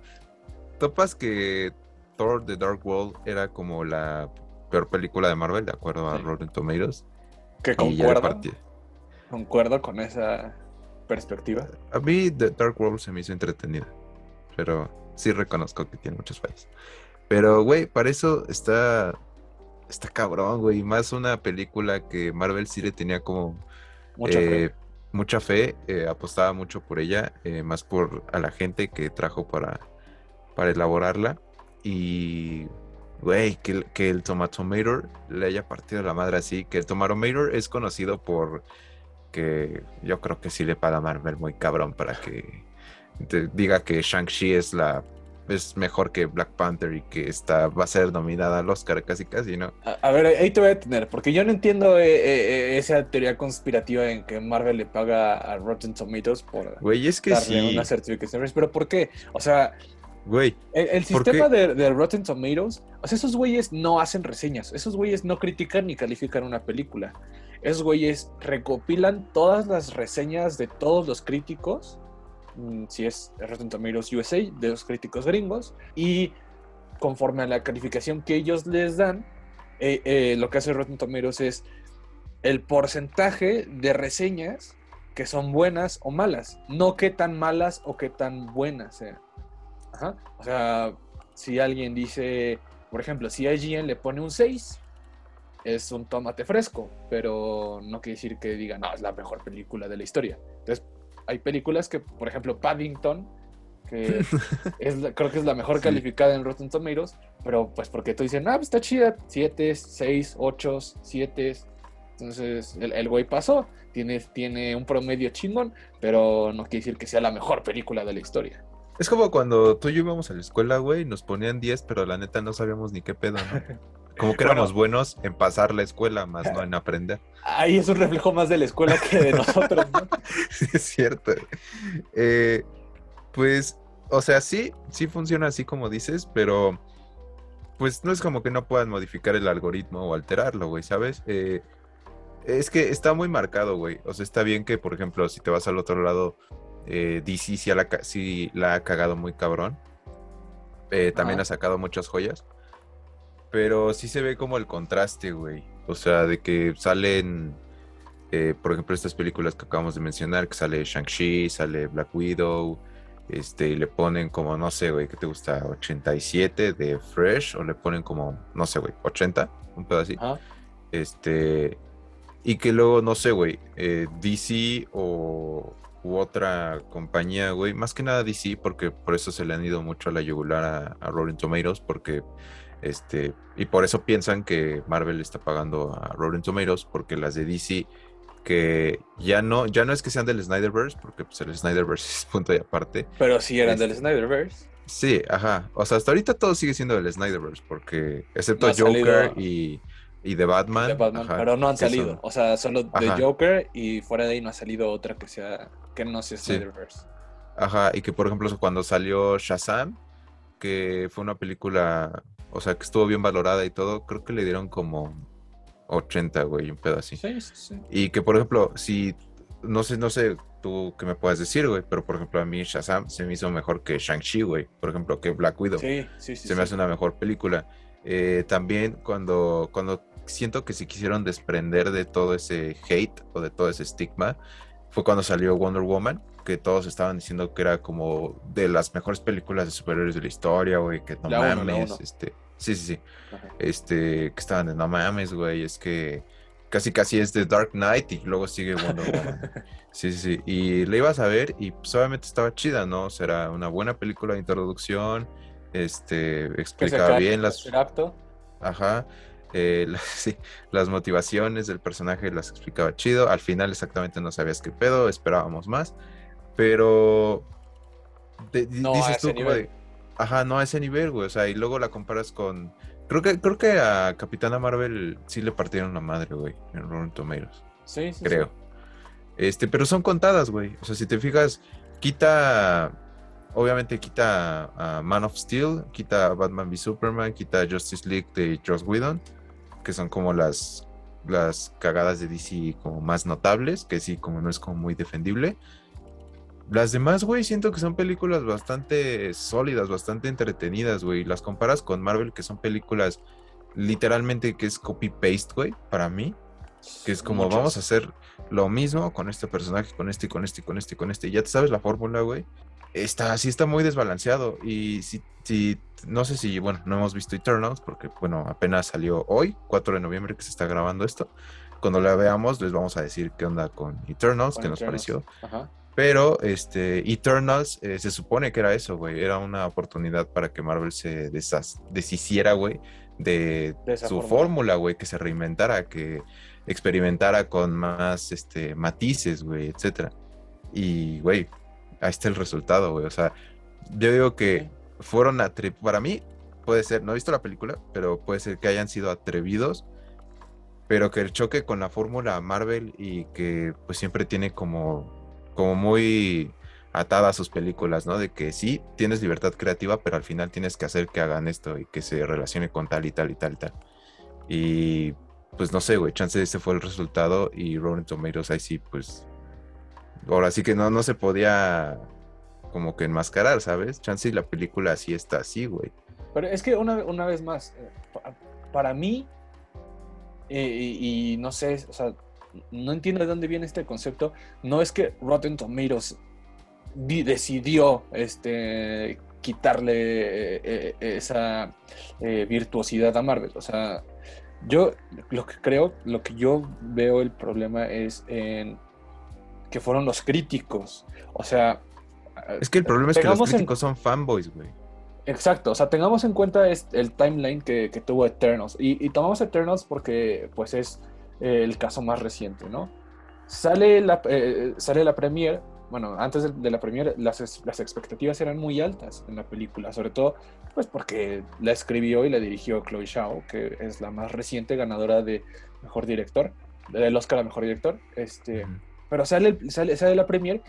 topas que Thor The Dark World era como la peor película de Marvel, de acuerdo a Sí. Rotten Tomatoes. que concuerdo, concuerdo con esa perspectiva. A mí The Dark World se me hizo entretenida. Pero sí reconozco que tiene muchas fallas. Pero, güey, para eso está. Está cabrón, güey. Más una película que Marvel sí le tenía como Mucha fe. eh, mucha fe, eh, apostaba mucho por ella, eh, más por a la gente que trajo para, para elaborarla. Y, güey, que, el- que el Tomatomator le haya partido la madre así, que el Tomatomator es conocido por que yo creo que sí le paga a Marvel muy cabrón para que te diga que Shang-Chi es la es mejor que Black Panther y que está, va a ser nominada al Oscar casi casi, ¿no? A, a ver, ahí te voy a detener, porque yo no entiendo eh, eh, eh, esa teoría conspirativa en que Marvel le paga a Rotten Tomatoes por Güey, es que darle sí. una certificación, pero ¿por qué? O sea, Güey. El, sistema de, de, Rotten Tomatoes, o sea, esos güeyes no hacen reseñas, esos güeyes no critican ni califican una película. Esos güeyes recopilan todas las reseñas de todos los críticos, mm, si es Rotten Tomatoes USA, de los críticos gringos, y conforme a la calificación que ellos les dan, eh, eh, lo que hace Rotten Tomatoes es el porcentaje de reseñas que son buenas o malas, no qué tan malas o qué tan buenas sean. O sea, si alguien dice, por ejemplo, si IGN le pone un 6, es un tomate fresco, pero no quiere decir que diga, no, es la mejor película de la historia. Entonces, hay películas que, por ejemplo, Paddington, que es, creo que es la mejor calificada en Rotten Tomatoes, pero pues porque tú dices, ah, pues está chida, 7, 6, 8, 7. Entonces, el, güey pasó, tiene, tiene un promedio chingón, pero no quiere decir que sea la mejor película de la historia. Es como cuando tú y yo íbamos a la escuela, güey, nos ponían 10, pero la neta no sabíamos ni qué pedo, ¿no? Como que éramos buenos en pasar la escuela, más no en aprender. Ahí es un reflejo más de la escuela que de nosotros, ¿no? sí, es cierto. Eh, pues, o sea, sí, sí funciona así como dices, pero pues no es como que no puedan modificar el algoritmo o alterarlo, güey, ¿sabes? Eh, es que está muy marcado, güey. O sea, está bien que, por ejemplo, si te vas al otro lado, eh, DC sí la, la, ha cagado muy cabrón. también ha sacado muchas joyas. Pero sí se ve como el contraste, güey. O sea, de que salen, eh, por ejemplo, estas películas que acabamos de mencionar, que sale Shang-Chi, sale Black Widow, este, y le ponen como, no sé, güey, ¿qué te gusta? 87 de Fresh, o le ponen como, no sé, güey, 80, un pedo así. Este, y que luego, no sé, güey, eh, DC o u otra compañía, güey, más que nada DC, porque por eso se le han ido mucho a la yugular a, a Rolling Tomatoes, porque este, y por eso piensan que Marvel está pagando a Rotten Tomatoes, porque las de DC, que ya no, ya no es que sean del Snyderverse, porque pues, el Snyderverse es punto y aparte. Pero sí eran del Snyderverse. Sí, ajá. O sea, hasta ahorita todo sigue siendo del Snyderverse, porque excepto Joker y, y The Batman. pero no han salido. O sea, solo de Joker y fuera de ahí no ha salido otra que sea que no sea Snyderverse. Ajá, y que por ejemplo cuando salió Shazam, que fue una película o sea, que estuvo bien valorada y todo, creo que le dieron como 80, güey, un pedo así. Sí, sí, sí. Y que, por ejemplo, si, no sé, no sé tú qué me puedes decir, güey, pero por ejemplo a mí Shazam se me hizo mejor que Shang-Chi, güey, por ejemplo, que Black Widow. Sí, sí, sí. Se me hace una mejor película. Eh, también cuando, cuando siento que se quisieron desprender de todo ese hate o de todo ese estigma, fue cuando salió Wonder Woman, que todos estaban diciendo que era como de las mejores películas de superhéroes de la historia, güey, que no mames, este, sí, sí, sí, este, que estaban de no mames, güey, es que casi casi es de Dark Knight y luego sigue Wonder Woman. sí, sí, sí, y le ibas a ver y pues obviamente estaba chida, ¿no? Será una buena película de introducción, este, explicaba bien las... Ajá, eh, las motivaciones del personaje las explicaba chido. Al final exactamente no sabías qué pedo, esperábamos más. Pero no dices tú ajá, no a ese nivel, güey. O sea, y luego la comparas con. Creo que, creo que a Capitana Marvel sí le partieron la madre, güey, en Rotten Tomatoes. Sí, sí. Creo. Este, pero son contadas, güey. O sea, si te fijas, quita obviamente quita a Man of Steel, quita a Batman v Superman, quita a Justice League de Joss Whedon que son como las, las cagadas de DC como más notables, que sí, como no es como muy defendible. Las demás, güey, siento que son películas bastante sólidas, bastante entretenidas, güey. Las comparas con Marvel, que son películas literalmente que es copy-paste, güey, para mí. Que es como, vamos a hacer lo mismo con este personaje, con este, con este, con este, con este. Ya te sabes la fórmula, güey está, sí está muy desbalanceado. Y si, si, no sé si, bueno, no hemos visto Eternals, porque, bueno, apenas salió hoy, 4 de noviembre, que se está grabando esto. Cuando la veamos, les vamos a decir qué onda con Eternals, qué nos pareció. Pero, este, Eternals eh, se supone que era eso, güey. Era una oportunidad para que Marvel se deshiciera, güey, de, su fórmula, güey, que se reinventara, que experimentara con más, este, matices, güey, etcétera. Y, güey, ahí está el resultado, güey. O sea, yo digo que fueron atrevidos. Para mí, puede ser, no he visto la película, pero puede ser que hayan sido atrevidos, pero que el choque con la fórmula Marvel y que pues siempre tiene como, como muy atada a sus películas, ¿no? De que sí, tienes libertad creativa, pero al final tienes que hacer que hagan esto y que se relacione con tal y tal y tal y tal. Y pues no sé, güey, chance ese fue el resultado y Rotten Tomatoes ahí sí, pues ahora sí que no, no se podía como que enmascarar, ¿sabes? Chance la película así está así, güey. Pero es que una, una vez más, eh, para mí, eh, y, no sé, o sea, no entiendo de dónde viene este concepto, no es que Rotten Tomatoes decidió este, quitarle eh, esa virtuosidad a Marvel, o sea, yo lo que creo, lo que yo veo el problema es en que fueron los críticos. O sea. Es que el problema es que los críticos son fanboys, güey. Exacto, o sea, tengamos en cuenta el timeline que, tuvo Eternals. Y, tomamos Eternals porque, pues, es eh, el caso más reciente, ¿no? Sale la, eh, sale la premiere bueno, antes de, la premiere las, las, expectativas eran muy altas en la película, sobre todo pues porque la escribió y la dirigió Chloe Zhao, que es la más reciente ganadora de Mejor Director, del Oscar a Mejor Director. Este, Pero sale, sale, sale la premiere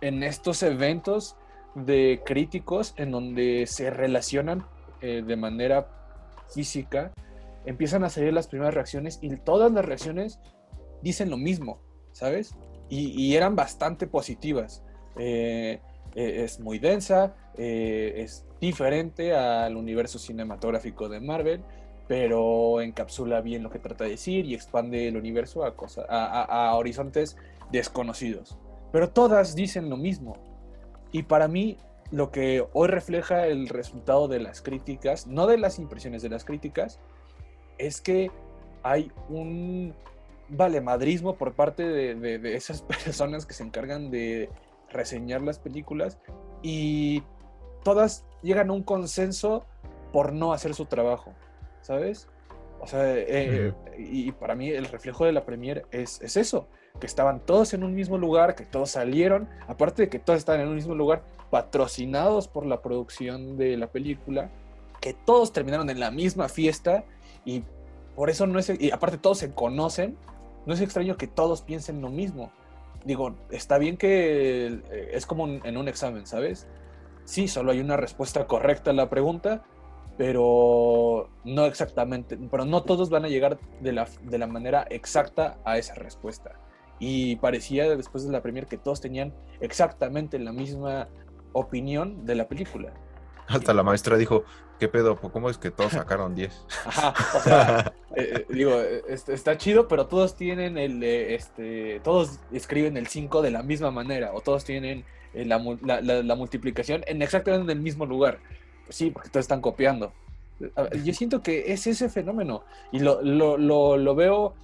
en estos eventos de críticos en donde se relacionan eh, de manera física, empiezan a salir las primeras reacciones y todas las reacciones dicen lo mismo, ¿sabes? y, eran bastante positivas. Eh, eh, es muy densa, eh, es diferente al universo cinematográfico de Marvel, pero encapsula bien lo que trata de decir y expande el universo a, a, horizontes desconocidos. Pero todas dicen lo mismo. Y para mí, lo que hoy refleja el resultado de las críticas, no de las impresiones de las críticas, es que hay un valemadrismo por parte de, esas personas que se encargan de reseñar las películas y todas llegan a un consenso por no hacer su trabajo, ¿sabes? O sea, eh, y para mí el reflejo de la premier es, es, eso, que estaban todos en un mismo lugar, que todos salieron, aparte de que todos estaban en un mismo lugar, patrocinados por la producción de la película, que todos terminaron en la misma fiesta y por eso no es, y aparte todos se conocen, no es extraño que todos piensen lo mismo. Digo, está bien que eh, es como en un examen, ¿sabes? Sí, solo hay una respuesta correcta a la pregunta, pero no exactamente, pero no todos van a llegar de la, de la manera exacta a esa respuesta. Y parecía después de la premier que todos tenían exactamente la misma opinión de la película. Hasta la maestra dijo, ¿qué pedo? ¿Cómo es que todos sacaron 10? Ajá, o sea, eh, eh, digo, está chido, pero todos tienen el, este, todos escriben el 5 de la misma manera, o todos tienen eh, la, multiplicación en exactamente el mismo lugar. Pues sí, porque todos están copiando. Yo siento que es ese fenómeno, y lo, lo veo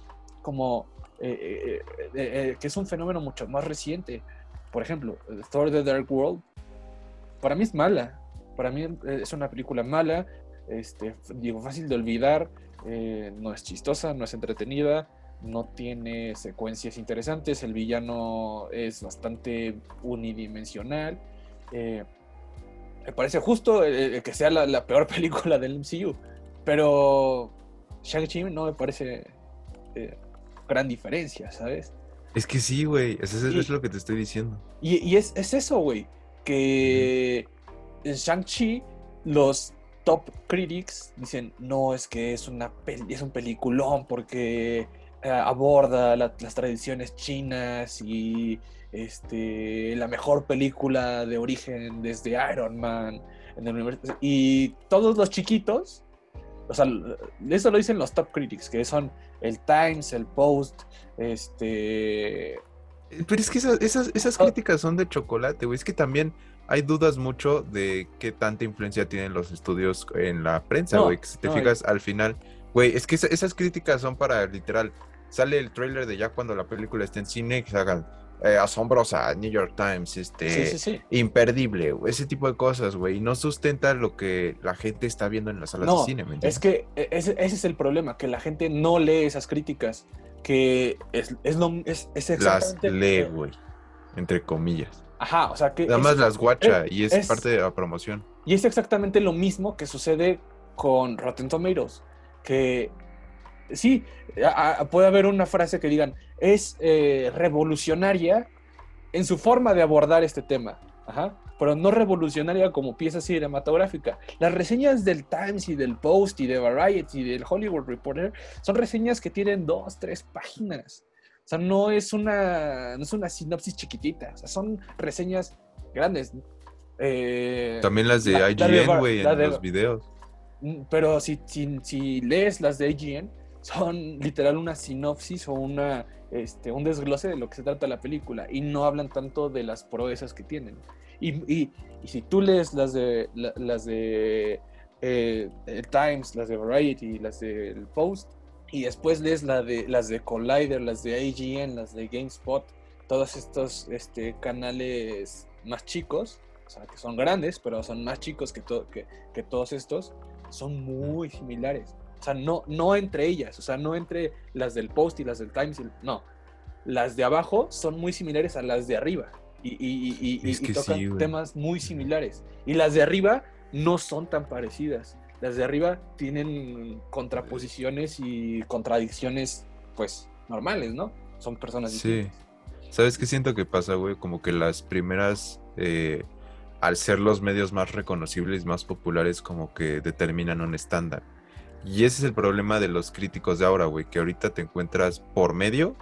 como que es un fenómeno mucho más reciente. Por ejemplo, Thor The Dark World, para mí es mala, para mí eh, es una película mala, este, digo, fácil de olvidar, eh, no es chistosa, no es entretenida, no tiene secuencias interesantes, el villano es bastante unidimensional. Eh, me parece justo que sea la, peor película del MCU, pero Shang-Chi no me parece gran diferencia, ¿sabes? Es que sí, güey, eso es, lo que te estoy diciendo. Y, es, eso, güey, que en Shang-Chi, los top critics dicen, no, es que es, una es un peliculón porque eh, aborda las tradiciones chinas y este, la mejor película de origen desde Iron Man. En el universo. Y todos los chiquitos, o sea, eso lo dicen los top critics, que son el Times, el Post, este... Pero es que esas, esas, esas ah. críticas son de chocolate, güey. Es que también hay dudas mucho de qué tanta influencia tienen los estudios en la prensa, güey. si te fijas al final, güey, es que esas críticas son para literal. Sale el trailer de ya cuando la película esté en cine, que se hagan eh, asombrosa, New York Times, este, imperdible, ese tipo de cosas, güey, y no sustenta lo que la gente está viendo en las salas de cine. ¿me es que e, ese, es el problema, que la gente no lee esas críticas, que es, es, lo, es, exactamente... Las lee, güey, entre comillas. Ajá, o sea que... Nada más las guacha y es, parte de la promoción. Y es exactamente lo mismo que sucede con Rotten Tomatoes, que sí, puede haber una frase que digan, es eh, revolucionaria en su forma de abordar este tema. Ajá. Pero no revolucionaria como pieza cinematográfica. Las reseñas del Times y del Post y de Variety y del Hollywood Reporter son reseñas que tienen dos, tres páginas. O sea, no es una, no es una sinopsis chiquitita. O sea, son reseñas grandes. Eh, También las de la- IGN, güey, en de- los videos. Mm, Pero si, si, si lees las de IGN, son literal una sinopsis o una, este, un desglose de lo que se trata la película y no hablan tanto de las proezas que tienen. Y, y- y si tú lees las de, la- las de eh, Times, las de Variety, las del Post, y después lees la de, las de Collider, las de IGN, las de GameSpot, todos estos este, canales más chicos, o sea, que son grandes, pero son más chicos que, to- que, que todos estos, son muy similares. O sea, no, no entre ellas, o sea, no entre las del Post y las del Times, y- no. Las de abajo son muy similares a las de arriba y, y- y- y- tocan sí, temas muy similares. Y las de arriba no son tan parecidas. Las de arriba tienen contraposiciones y contradicciones, pues, normales, ¿no? Son personas Sí. distintas. ¿Sabes qué siento que pasa, güey? Como que las primeras, eh, al ser los medios más reconocibles, más populares, como que determinan un estándar. Y ese es el problema de los críticos de ahora, güey, que ahorita te encuentras por medio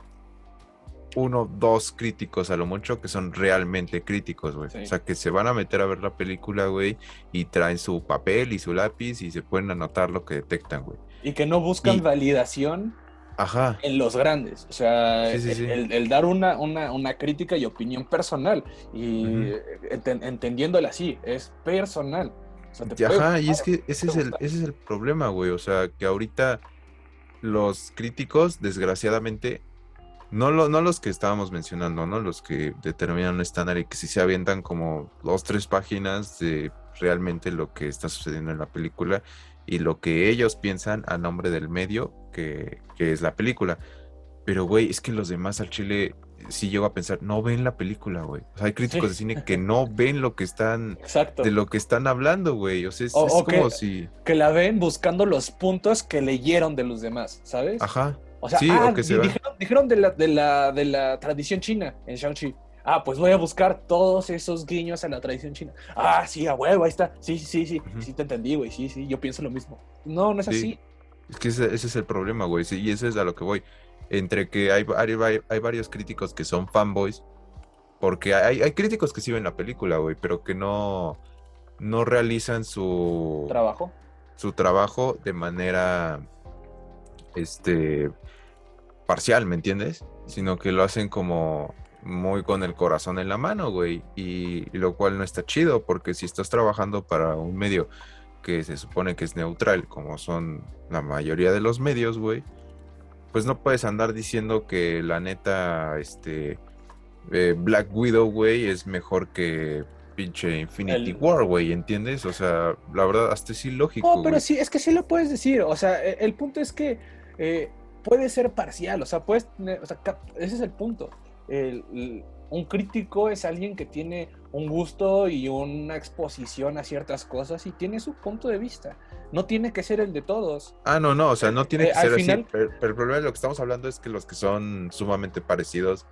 uno, dos críticos a lo mucho que son realmente críticos, güey. Sí. O sea, que se van a meter a ver la película, güey, y traen su papel y su lápiz y se pueden anotar lo que detectan, güey. Y que no buscan Y- validación Ajá. en los grandes. O sea, Sí, sí, sí. El, el dar una, una, una crítica y opinión personal y entendiéndola así, es personal. O sea, te Y puede Ajá, y es que ese es el, ese es el problema, güey. O sea, que ahorita los críticos, desgraciadamente, no, lo, no los que estábamos mencionando, ¿no? Los que determinan un estándar y que sí se avientan como dos, tres páginas de realmente lo que está sucediendo en la película y lo que ellos piensan a nombre del medio que, que es la película. Pero, güey, es que los demás al chile sí llego a pensar, no ven la película, güey. O sea, hay críticos de cine que no ven lo que están Exacto. de lo que están hablando, güey. O sea, es, O- es o como que- si. Que la ven buscando los puntos que leyeron de los demás, ¿sabes? Ajá. O sea, Sí, ah, o que se dijeron, dijeron de, la, de, la, de la tradición china en Shang-Chi. Ah, pues voy a buscar todos esos guiños a la tradición china. Ah, sí, a huevo, ahí está. Sí, sí, sí, sí, Ujú. sí te entendí, güey. Sí, sí, yo pienso lo mismo. No, no es Sí. así. Es que ese, ese es el problema, güey. sí, y ese es a lo que voy. Entre que hay, hay, varios críticos que son fanboys. Porque hay, hay críticos que sí ven la película, güey, pero que no, no realizan su, Trabajo. su trabajo de manera este parcial, ¿me entiendes? Sino que lo hacen como muy con el corazón en la mano, güey, y, y lo cual no está chido, porque si estás trabajando para un medio que se supone que es neutral, como son la mayoría de los medios, güey, pues no puedes andar diciendo que la neta, este, eh, Black Widow, güey, es mejor que pinche Infinity El- War, güey, ¿entiendes? O sea, la verdad, hasta es ilógico, No, pero sí, es que sí lo puedes decir. O sea, e- el punto es que eh, puede ser parcial. O sea, puedes tener. O sea, ese es el punto. El- un crítico es alguien que tiene un gusto y una exposición a ciertas cosas y tiene su punto de vista. No tiene que ser el de todos. Ah, no, no, o sea, no tiene Eh, que al ser final- así. Pero, pero el problema de lo que estamos hablando es que los que son sumamente parecidos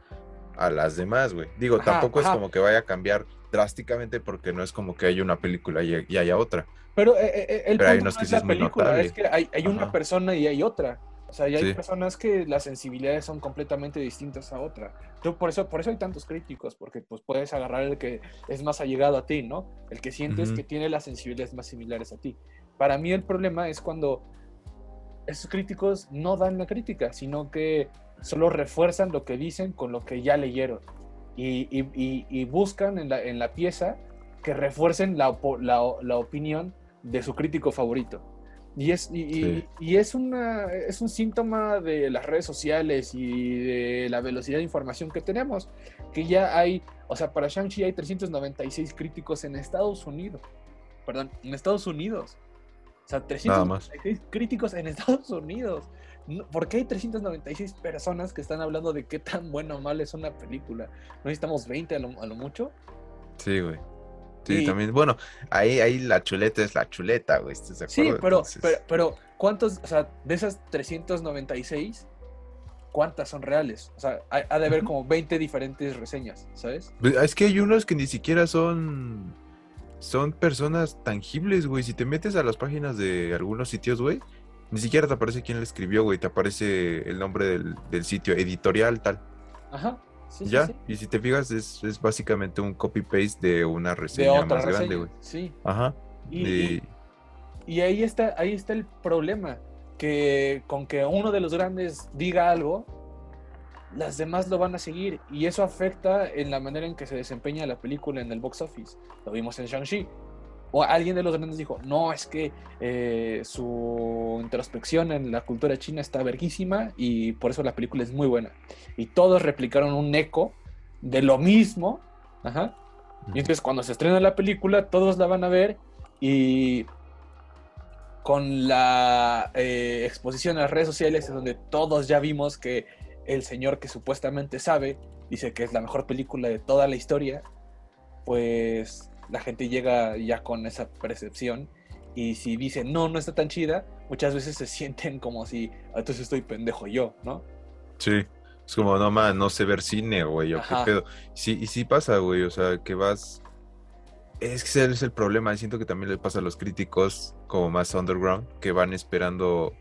a las demás, güey. Digo, Ajá, tampoco ajá. es como que vaya a cambiar drásticamente porque no es como que haya una película y, y haya otra. Pero eh, eh, el Pero hay unos no que es sí la es película, notable. es que hay, hay una persona y hay otra. O sea, y hay Sí. personas que las sensibilidades son completamente distintas a otra. Tú, por, eso, por eso hay tantos críticos, porque pues puedes agarrar el que es más allegado a ti, ¿no? El que sientes que tiene las sensibilidades más similares a ti. Para mí el problema es cuando esos críticos no dan la crítica, sino que solo refuerzan lo que dicen con lo que ya leyeron. Y, y- y- y buscan en la, en la pieza que refuercen la, la, la opinión de su crítico favorito. Y es, Sí. es, una, es un síntoma de las redes sociales y de la velocidad de información que tenemos, que ya hay, o sea, para Shang-Chi hay 396 críticos en Estados Unidos. Perdón, en Estados Unidos. O sea, Nada más. 396 críticos en Estados Unidos. ¿Por qué hay 396 personas que están hablando de qué tan bueno o mal es una película? ¿No necesitamos 20 a lo, a lo mucho? Sí, güey. Sí, también. Bueno, ahí, ahí la chuleta es la chuleta, güey. ¿Estás de Sí, pero, pero, pero, ¿cuántos, o sea, de esas 396, cuántas son reales. O sea, ha, ha de haber como 20 diferentes reseñas, ¿sabes? Es que hay unos que ni siquiera son. Son personas tangibles, güey. Si te metes a las páginas de algunos sitios, güey, ni siquiera te aparece quién le escribió, güey. Te aparece el nombre del, del sitio, editorial, tal. Ajá. Sí, sí, ya. sí. Y si te fijas, es, es básicamente un copy-paste de una reseña más reseña. grande, güey. Sí. Ajá. Y, De- y- y ahí está, ahí está el problema. Que con que uno de los grandes diga algo, las demás lo van a seguir. Y eso afecta en la manera en que se desempeña la película en el box office. Lo vimos en Shang-Chi. O alguien de los grandes dijo, no, es que eh, su introspección en la cultura china está verguísima y por eso la película es muy buena. Y todos replicaron un eco de lo mismo. Ajá. Y entonces cuando se estrena la película, todos la van a ver y con la eh, exposición a las redes sociales es donde todos ya vimos que el señor que supuestamente sabe dice que es la mejor película de toda la historia, pues la gente llega ya con esa percepción y si dice no, no está tan chida, muchas veces se sienten como si "Ah, entonces estoy pendejo yo, ¿no? Sí. Es como, no man, no sé ver cine, güey, o qué pedo. Sí, y sí pasa, güey, o sea, que vas. Es que ese es el problema. y Siento que también le pasa a los críticos, como más underground, que van esperando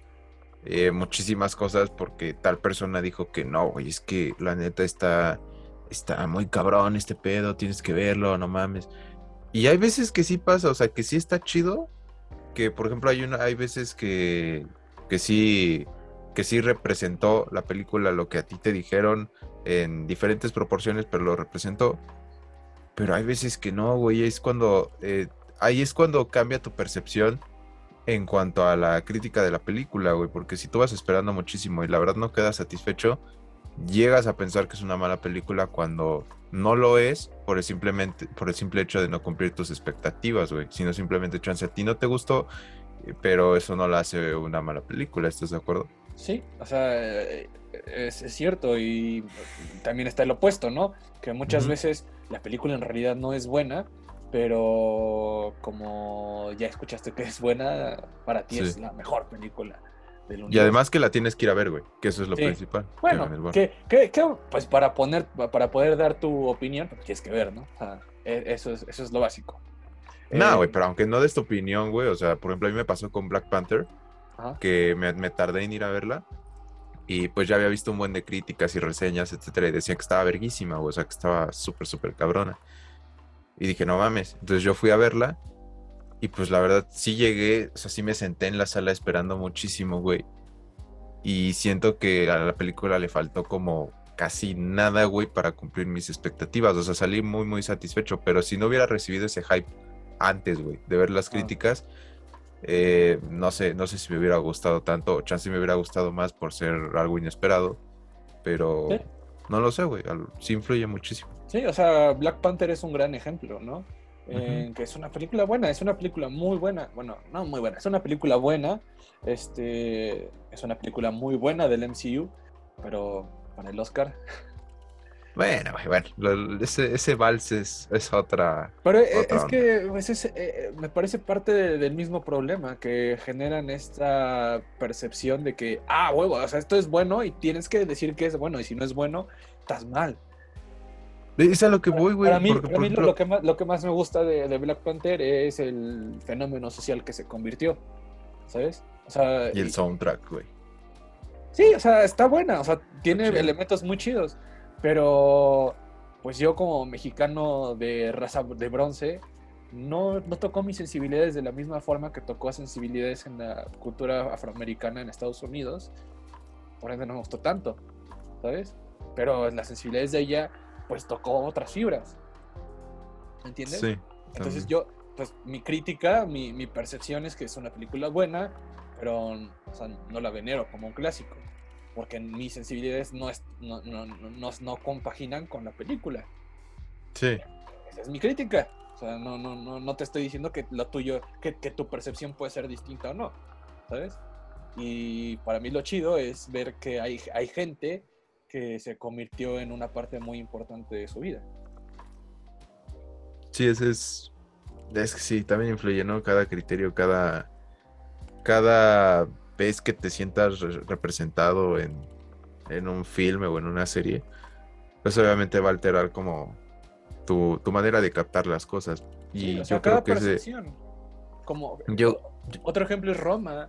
eh, muchísimas cosas porque tal persona dijo que no, güey, es que la neta está, está muy cabrón este pedo, tienes que verlo, no mames. Y hay veces que sí pasa, o sea, que sí está chido, que por ejemplo hay una, hay veces que, que sí, que sí representó la película lo que a ti te dijeron en diferentes proporciones, pero lo representó. Pero hay veces que no, güey, es cuando, eh, ahí es cuando cambia tu percepción en cuanto a la crítica de la película, güey, porque si tú vas esperando muchísimo y la verdad no quedas satisfecho, llegas a pensar que es una mala película cuando no lo es por el simplemente por el simple hecho de no cumplir tus expectativas, güey, sino simplemente chance a ti no te gustó, eh, pero eso no la hace una mala película, ¿estás de acuerdo? Sí, o sea, eh, es, es cierto y también está el opuesto, ¿no? Que muchas veces la película en realidad no es buena, pero como ya escuchaste que es buena, para ti Sí. es la mejor película del Y además que la tienes que ir a ver, güey, que eso es lo Sí. principal. bueno, que, que- que, pues para poner, para poder dar tu opinión, pues tienes que ver, ¿no? O sea, e- eso es, eso es lo básico. No, Eh, güey, pero aunque no des tu opinión, güey, o sea, por ejemplo, a mí me pasó con Black Panther, ajá. que me, me tardé en ir a verla, y pues ya había visto un buen de críticas y reseñas, etcétera, y decían que estaba verguísima, güey, o sea, que estaba súper, súper cabrona. Y dije, no mames. Entonces yo fui a verla, y pues la verdad sí llegué, o sea, sí me senté en la sala esperando muchísimo, güey. Y siento que a la película le faltó como casi nada, güey, para cumplir mis expectativas. O sea, salí muy, muy satisfecho, pero si no hubiera recibido ese hype antes, güey, de ver las Ah. críticas, eh, no sé, no sé si me hubiera gustado tanto, o chance me hubiera gustado más por ser algo inesperado, pero Sí. No lo sé, güey, sí influye muchísimo. Sí, o sea, Black Panther es un gran ejemplo, ¿no? En que es una película buena, es una película muy buena, bueno, no muy buena, es una película buena, este, es una película muy buena del MCU, pero para el Oscar. Bueno, güey, bueno, lo- ese, ese vals es, es otra... Pero eh, Otra es onda. que pues, es, eh, me parece parte de- del mismo problema, que generan esta percepción de que, ah, huevo, o sea, esto es bueno y tienes que decir que es bueno, y si no es bueno, estás mal. Es a lo que voy, güey. Para mí, porque, para mí ejemplo, lo, que más, lo que más me gusta de, de Black Panther es el fenómeno social que se convirtió, ¿sabes? O sea, Y el y- soundtrack, güey. sí, o sea, está buena, o sea, tiene elementos muy chidos, pero pues yo como mexicano de raza de bronce, no, no tocó mis sensibilidades de la misma forma que tocó sensibilidades en la cultura afroamericana en Estados Unidos, por ende no me gustó tanto, ¿sabes? Pero las sensibilidades de ella, pues tocó otras fibras, ¿me entiendes? Sí. Entonces también. yo, pues mi crítica, mi, mi percepción es que es una película buena, pero o sea, no la venero como un clásico, porque mis sensibilidades no, es, no, no, no, no- no compaginan con la película. Sí. Esa es mi crítica. O sea, no, no, no, no te estoy diciendo que lo tuyo, que, que tu percepción puede ser distinta o no, ¿sabes? Y para mí lo chido es ver que hay, hay gente que se convirtió en una parte muy importante de su vida. Sí, ese es. Es que sí, también influye, ¿no? Cada criterio, cada. Cada vez que te sientas re- representado en, en un filme o en una serie, pues obviamente va a alterar como tu, tu manera de captar las cosas. Y Sí, o sea, yo creo que ese, percepción. Como Yo- otro ejemplo es Roma.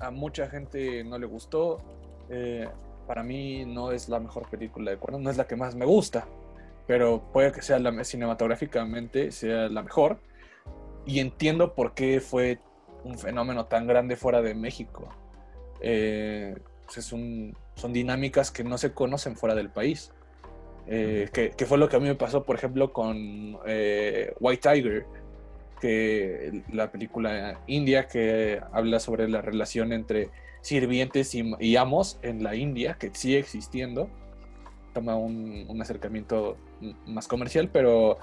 A, a mucha gente no le gustó. eh, para mí no es la mejor película de Cuarón, no es la que más me gusta, pero puede que sea la cinematográficamente sea la mejor. Y entiendo por qué fue un fenómeno tan grande fuera de México. Eh, pues es un- son dinámicas que no se conocen fuera del país. Eh, que, que fue lo que a mí me pasó, por ejemplo, con eh, White Tiger, que la película india que habla sobre la relación entre sirvientes y, y amos en la India, que sigue existiendo. Toma un, un acercamiento más comercial, pero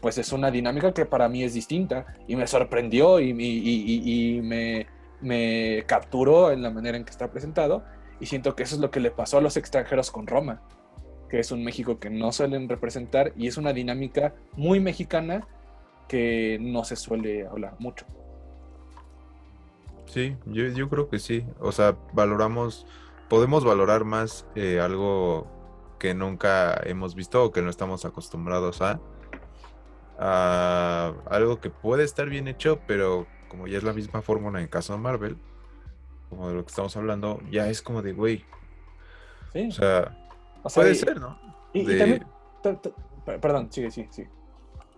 pues es una dinámica que para mí es distinta y me sorprendió y- y- y me, me capturó en la manera en que está presentado y siento que eso es lo que le pasó a los extranjeros con Roma, que es un México que no suelen representar y es una dinámica muy mexicana que no se suele hablar mucho. Sí, yo, creo que sí. O sea, valoramos, podemos valorar más eh, algo que nunca hemos visto o que no estamos acostumbrados a algo que puede estar bien hecho, pero como ya es la misma fórmula en caso de Marvel, como de lo que estamos hablando, ya es como de, güey, Sí, o sea, o sea, puede y- ser, ¿no? y- también- ta- ta- per- perdón, sigue, sí, sí.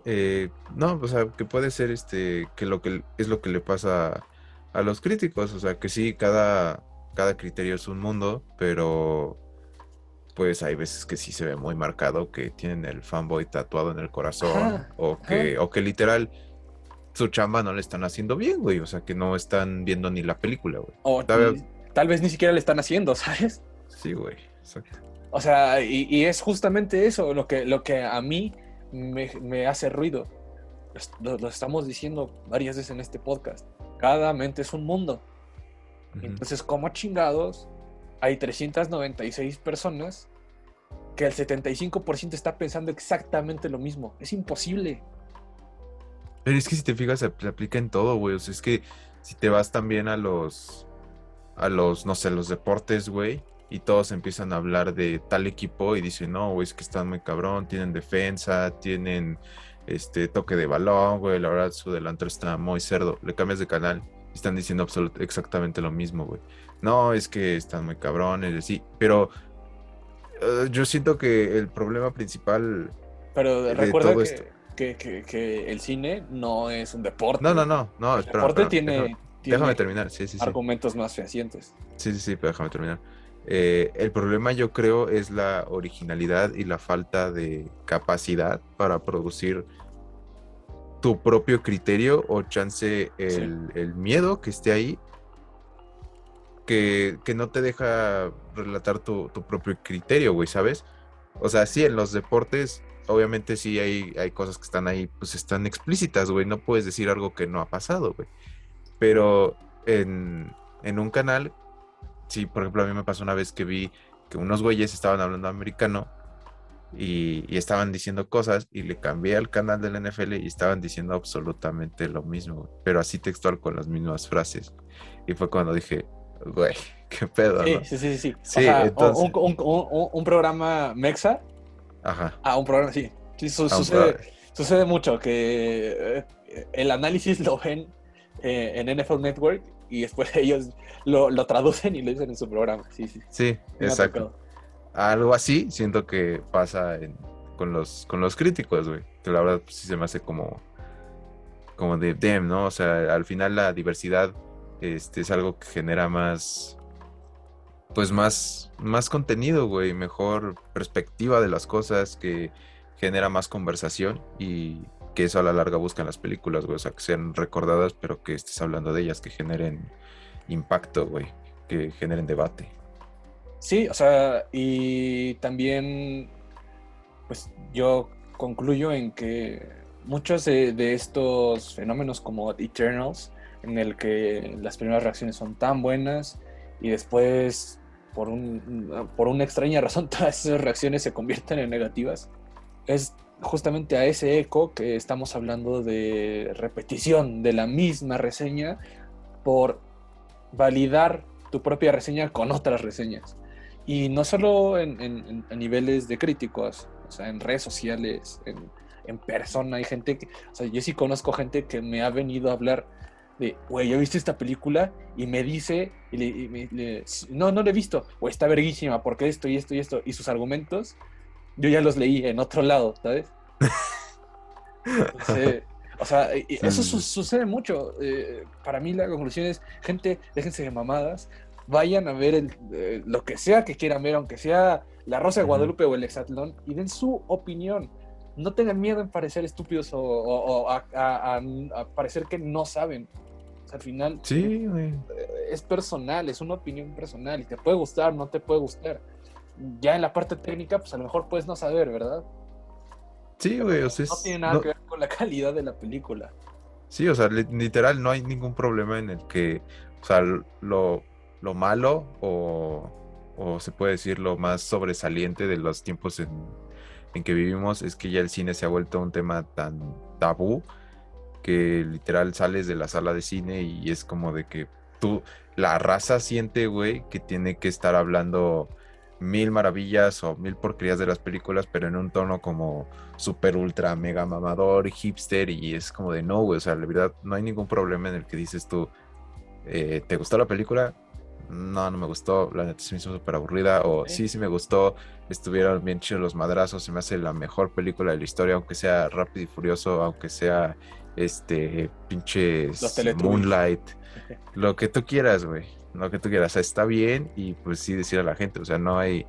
eh, no, o sea, que puede ser este, que lo que es lo que le pasa a los críticos, o sea, que sí, cada, cada criterio es un mundo, pero pues hay veces que sí se ve muy marcado que tienen el fanboy tatuado en el corazón, Ajá, o que, o que literal su chamba no le están haciendo bien, güey, o sea, que no están viendo ni la película, güey. O Tal ni- tal vez ni siquiera le están haciendo, ¿sabes? Sí, güey, exacto. O sea, y, y es justamente eso lo que, lo que a mí me, me hace ruido. Lo, lo estamos diciendo varias veces en este podcast. Cada mente es un mundo. Entonces, como chingados, hay 396 personas que el 75% está pensando exactamente lo mismo. Es imposible. Pero es que si te fijas, se apl- aplica en todo, güey. O sea, es que si te vas también a los, a los, no sé, los deportes, güey, y todos empiezan a hablar de tal equipo y dicen, no, güey, es que están muy cabrón, tienen defensa, tienen este toque de balón, güey, la verdad su delantero está muy cerdo. Le cambias de canal y están diciendo absolut- exactamente lo mismo, güey. No, es que están muy cabrones, sí, pero eh, yo siento que el problema principal Pero De recuerda todo que, esto. Que- que- que el cine no es un deporte. No, no, no, no, El espera, deporte espera, tiene, déjame, tiene déjame terminar, sí, sí, sí. argumentos más fehacientes. Sí, sí, sí, pero déjame terminar. Eh, el problema yo creo es la originalidad y la falta de capacidad para producir tu propio criterio o chance el, el miedo que esté ahí que, que no te deja relatar tu, tu propio criterio, güey, ¿sabes? O sea, sí, en los deportes, obviamente sí hay, hay cosas que están ahí, pues están explícitas, güey, no puedes decir algo que no ha pasado, güey. Pero en, en un canal, sí, por ejemplo, a mí me pasó una vez que vi que unos güeyes estaban hablando americano y, y estaban diciendo cosas y le cambié al canal del NFL y estaban diciendo absolutamente lo mismo, pero así textual con las mismas frases. Y fue cuando dije, güey, qué pedo, Sí, ¿no? sí, sí, sí. Sí, o sea, un- entonces- un, un- un- un programa Mexa Ajá. a un programa, sí. Sí, su- Ah, sucede, programa. sucede mucho que eh, el análisis lo ven eh, en NFL Network y después ellos lo, lo traducen y lo dicen en su programa. Sí, sí. Sí, me exacto. Algo así siento que pasa en- con, los, con los críticos, güey. Que la verdad pues, sí se me hace como, como de damn, ¿no? O sea, al final la diversidad este, es algo que genera más, pues más, más contenido, güey. Mejor perspectiva de las cosas, que genera más conversación y que eso a la larga buscan las películas, güey. O sea, que sean recordadas, pero que estés hablando de ellas, que generen impacto, güey. Que generen debate. Sí, o sea, y también, pues yo concluyo en que muchos de, de estos fenómenos como Eternals, en el que las primeras reacciones son tan buenas y después, por, un, por una extraña razón, todas esas reacciones se convierten en negativas, es justamente a ese eco que estamos hablando de repetición de la misma reseña por validar tu propia reseña con otras reseñas. Y no solo en, niveles de críticos, o sea, en redes sociales, en, en persona, hay gente que, o sea, yo sí conozco gente que me ha venido a hablar de, güey, ¿ya viste esta película? Y me dice, y le- y me- le- no, no la he visto, o está verguísima, porque esto y esto y esto, y sus argumentos, yo ya los leí en otro lado, ¿sabes? Entonces, o sea, eso su- sucede mucho. eh, para mí la conclusión es, gente, déjense de mamadas, vayan a ver el, eh, lo que sea que quieran ver, aunque sea La Rosa de. Guadalupe o el Exatlón, y den su opinión. No tengan miedo en parecer estúpidos o, o- o a, a- a- a parecer que no saben. O sea, al final Sí, eh, es personal, es una opinión personal, y te puede gustar, no te puede gustar. Ya en la parte técnica, pues a lo mejor puedes no saber, ¿verdad? Sí, güey, o sea, No tiene nada no- que ver con la calidad de la película. Sí, o sea, li- literal no hay ningún problema en el que, o sea, lo, lo malo o, o se puede decir lo más sobresaliente de los tiempos en, en que vivimos es que ya el cine se ha vuelto un tema tan tabú que literal sales de la sala de cine y es como de que tú, la raza siente, güey, que tiene que estar hablando mil maravillas o mil porquerías de las películas, pero en un tono como super ultra mega mamador, hipster, y es como de no, güey, o sea, la verdad, no hay ningún problema en el que dices tú, eh, ¿te gustó la película? No, no me gustó, la neta se me hizo súper aburrida, o Sí. sí, me gustó, estuvieron bien chidos los madrazos, se me hace la mejor película de la historia, aunque sea Rápido y Furioso, aunque sea este pinche Los Teletubbies. Moonlight, lo que tú quieras, güey, lo que tú quieras, o sea, está bien y pues sí decir a la gente, o sea, no hay,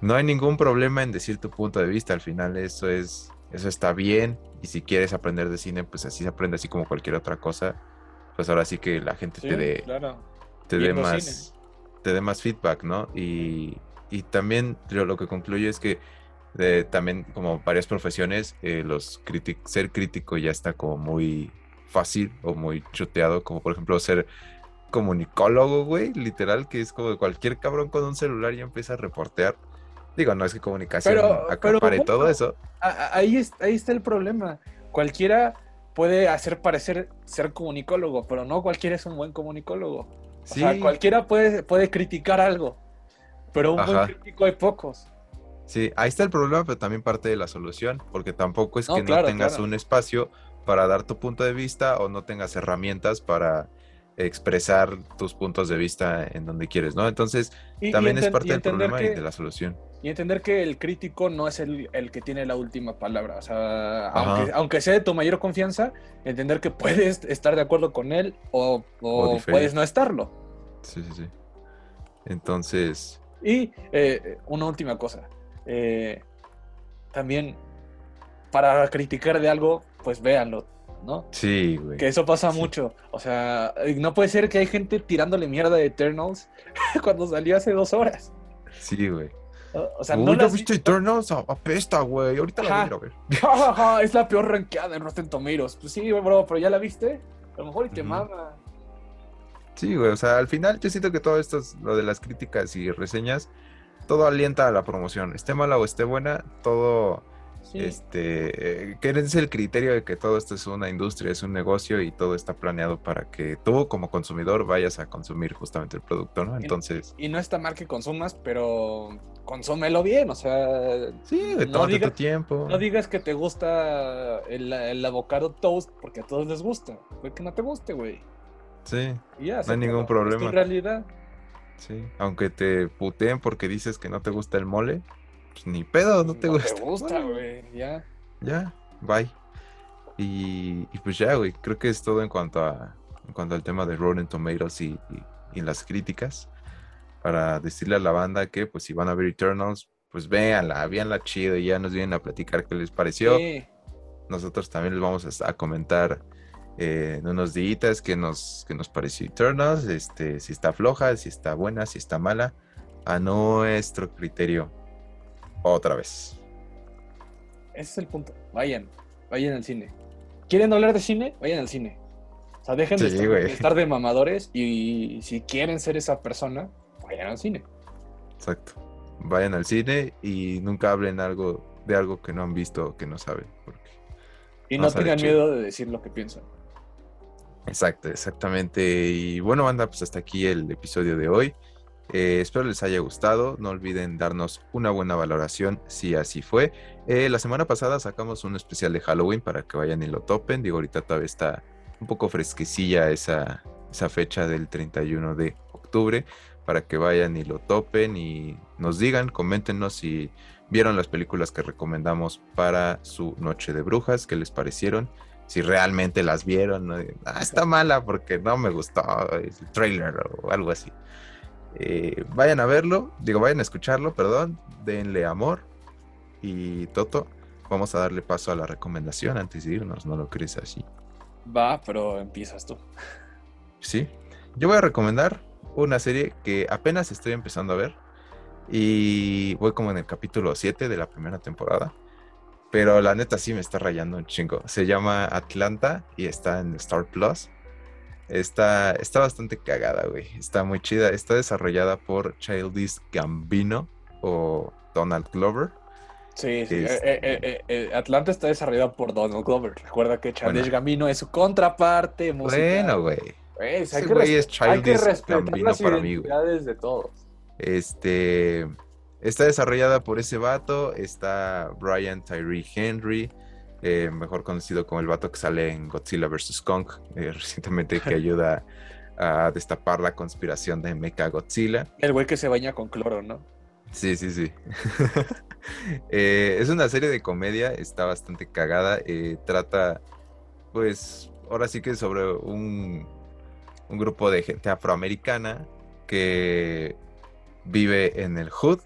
no hay ningún problema en decir tu punto de vista, al final eso es, eso está bien y si quieres aprender de cine, pues así se aprende, así como cualquier otra cosa, pues ahora sí que la gente Sí, te dé claro. Te dé más te dé más feedback, ¿no? Y, y también yo lo que concluyo es que también como varias profesiones eh, los ser crítico ya está como muy fácil o muy chuteado, como por ejemplo ser comunicólogo, güey, literal, que es como cualquier cabrón con un celular ya empieza a reportear. Digo, no es que comunicación Pero- acapare todo eso. Ahí, es- ahí está el problema. Cualquiera puede hacer parecer ser comunicólogo, pero no cualquiera es un buen comunicólogo. O Sí, sea, cualquiera puede, puede criticar algo, pero un Ajá. buen crítico hay pocos. sí, ahí está el problema, pero también parte de la solución, porque tampoco es No, que claro, no tengas claro. un espacio para dar tu punto de vista o no tengas herramientas para expresar tus puntos de vista en donde quieres, ¿no? Entonces, Y, y también es parte del problema que, y de la solución. y entender que el crítico no es el, el que tiene la última palabra. O sea, aunque, aunque sea de tu mayor confianza, entender que puedes estar de acuerdo con él o, o puedes no estarlo. Sí, sí, sí. Entonces, Y eh, una última cosa. eh, también, para criticar de algo, pues véanlo, ¿no? sí, güey. Que eso pasa Sí. mucho. O sea, no puede ser que hay gente tirándole mierda de Eternals cuando salió hace dos horas. Sí, güey. O sea, Uy, no ¿ya las viste Eternals? Apesta, güey. Ahorita la voy a ver. Es la peor rankeada en Rotten Tomatoes. Pues sí, bro, pero ya la viste. A lo mejor y te mama. Sí, güey. O sea, al final yo siento que todo esto, es lo de las críticas y reseñas, todo alienta a la promoción. Esté mala o esté buena, todo Sí. Este, que es el criterio de que todo esto es una industria, es un negocio y todo está planeado para que tú como consumidor vayas a consumir justamente el producto, ¿no? Entonces, Y no está mal que consumas, pero consúmelo bien. O sea, sí, no digas- tu tiempo. No digas que te gusta el, el avocado toast porque a todos les gusta. Puede que no te guste, güey. Sí, Y ya, No hay ningún acabó. Es problema. tu realidad. sí. Aunque te puteen porque dices que no te gusta el mole, pues ni pedo, no te gusta. gusta, Bueno, güey. Ya. Ya, bye. Y, y pues ya, güey, creo que es todo en cuanto a en cuanto al tema de Rotten Tomatoes y, y- y las críticas. Para decirle a la banda que, pues, si van a ver Eternals, pues véanla, véanla chido y ya nos vienen a platicar qué les pareció. Sí. Nosotros también les vamos a, a comentar eh, en unos días que nos, que nos pareció Eternals, este, si está floja, si está buena, si está mala, a nuestro criterio. Otra vez. Ese es el punto. Vayan. Vayan al cine. ¿Quieren hablar de cine? Vayan al cine. O sea, dejen de, estar, de estar de mamadores y si quieren ser esa persona, vayan al cine. Exacto. Vayan al cine y nunca hablen algo de algo que no han visto o que no saben. Porque... Y No tengan chido. miedo de decir lo que piensan. Exacto, exactamente. Y bueno, banda, pues hasta aquí el episodio de hoy. Eh, espero les haya gustado. No olviden darnos una buena valoración si así fue. Eh, la semana pasada sacamos un especial de Halloween para que vayan y lo topen. Digo, ahorita todavía está un poco fresquecilla esa, esa fecha del 31 de octubre para que vayan y lo topen y nos digan, coméntenos si vieron las películas que recomendamos para su noche de brujas, qué les parecieron, si realmente las vieron, ah, está mala porque no me gustó el trailer o algo así. Eh, vayan a verlo, digo, vayan a escucharlo, perdón, denle amor y Toto, vamos a darle paso a la recomendación antes de irnos, ¿no lo crees así? Va, pero empiezas tú. Sí, yo voy a recomendar una serie que apenas estoy empezando a ver y voy como en el capítulo 7 de la primera temporada. Pero la neta sí me está rayando un chingo. Se llama Atlanta y está en Star Plus. Está, está bastante cagada, güey. Está muy chida. Está desarrollada por Childish Gambino o Donald Glover. Sí, sí. Eh, eh, eh, Atlanta está desarrollada por Donald Glover. Recuerda que Childish Gambino es su contraparte musical. Bueno, güey. hay, que hay que respetar las identidades de todos. Este está desarrollada por ese vato. Está Brian Tyree Henry, eh, mejor conocido como el vato que sale en Godzilla vs. Kong, eh, recientemente que ayuda a destapar la conspiración de Mecha Godzilla. El güey que se baña con cloro, ¿no? Sí, sí, sí. Eh, es una serie de comedia, está bastante cagada. trata, pues, ahora sí que sobre un, un grupo de gente afroamericana que vive en el hood,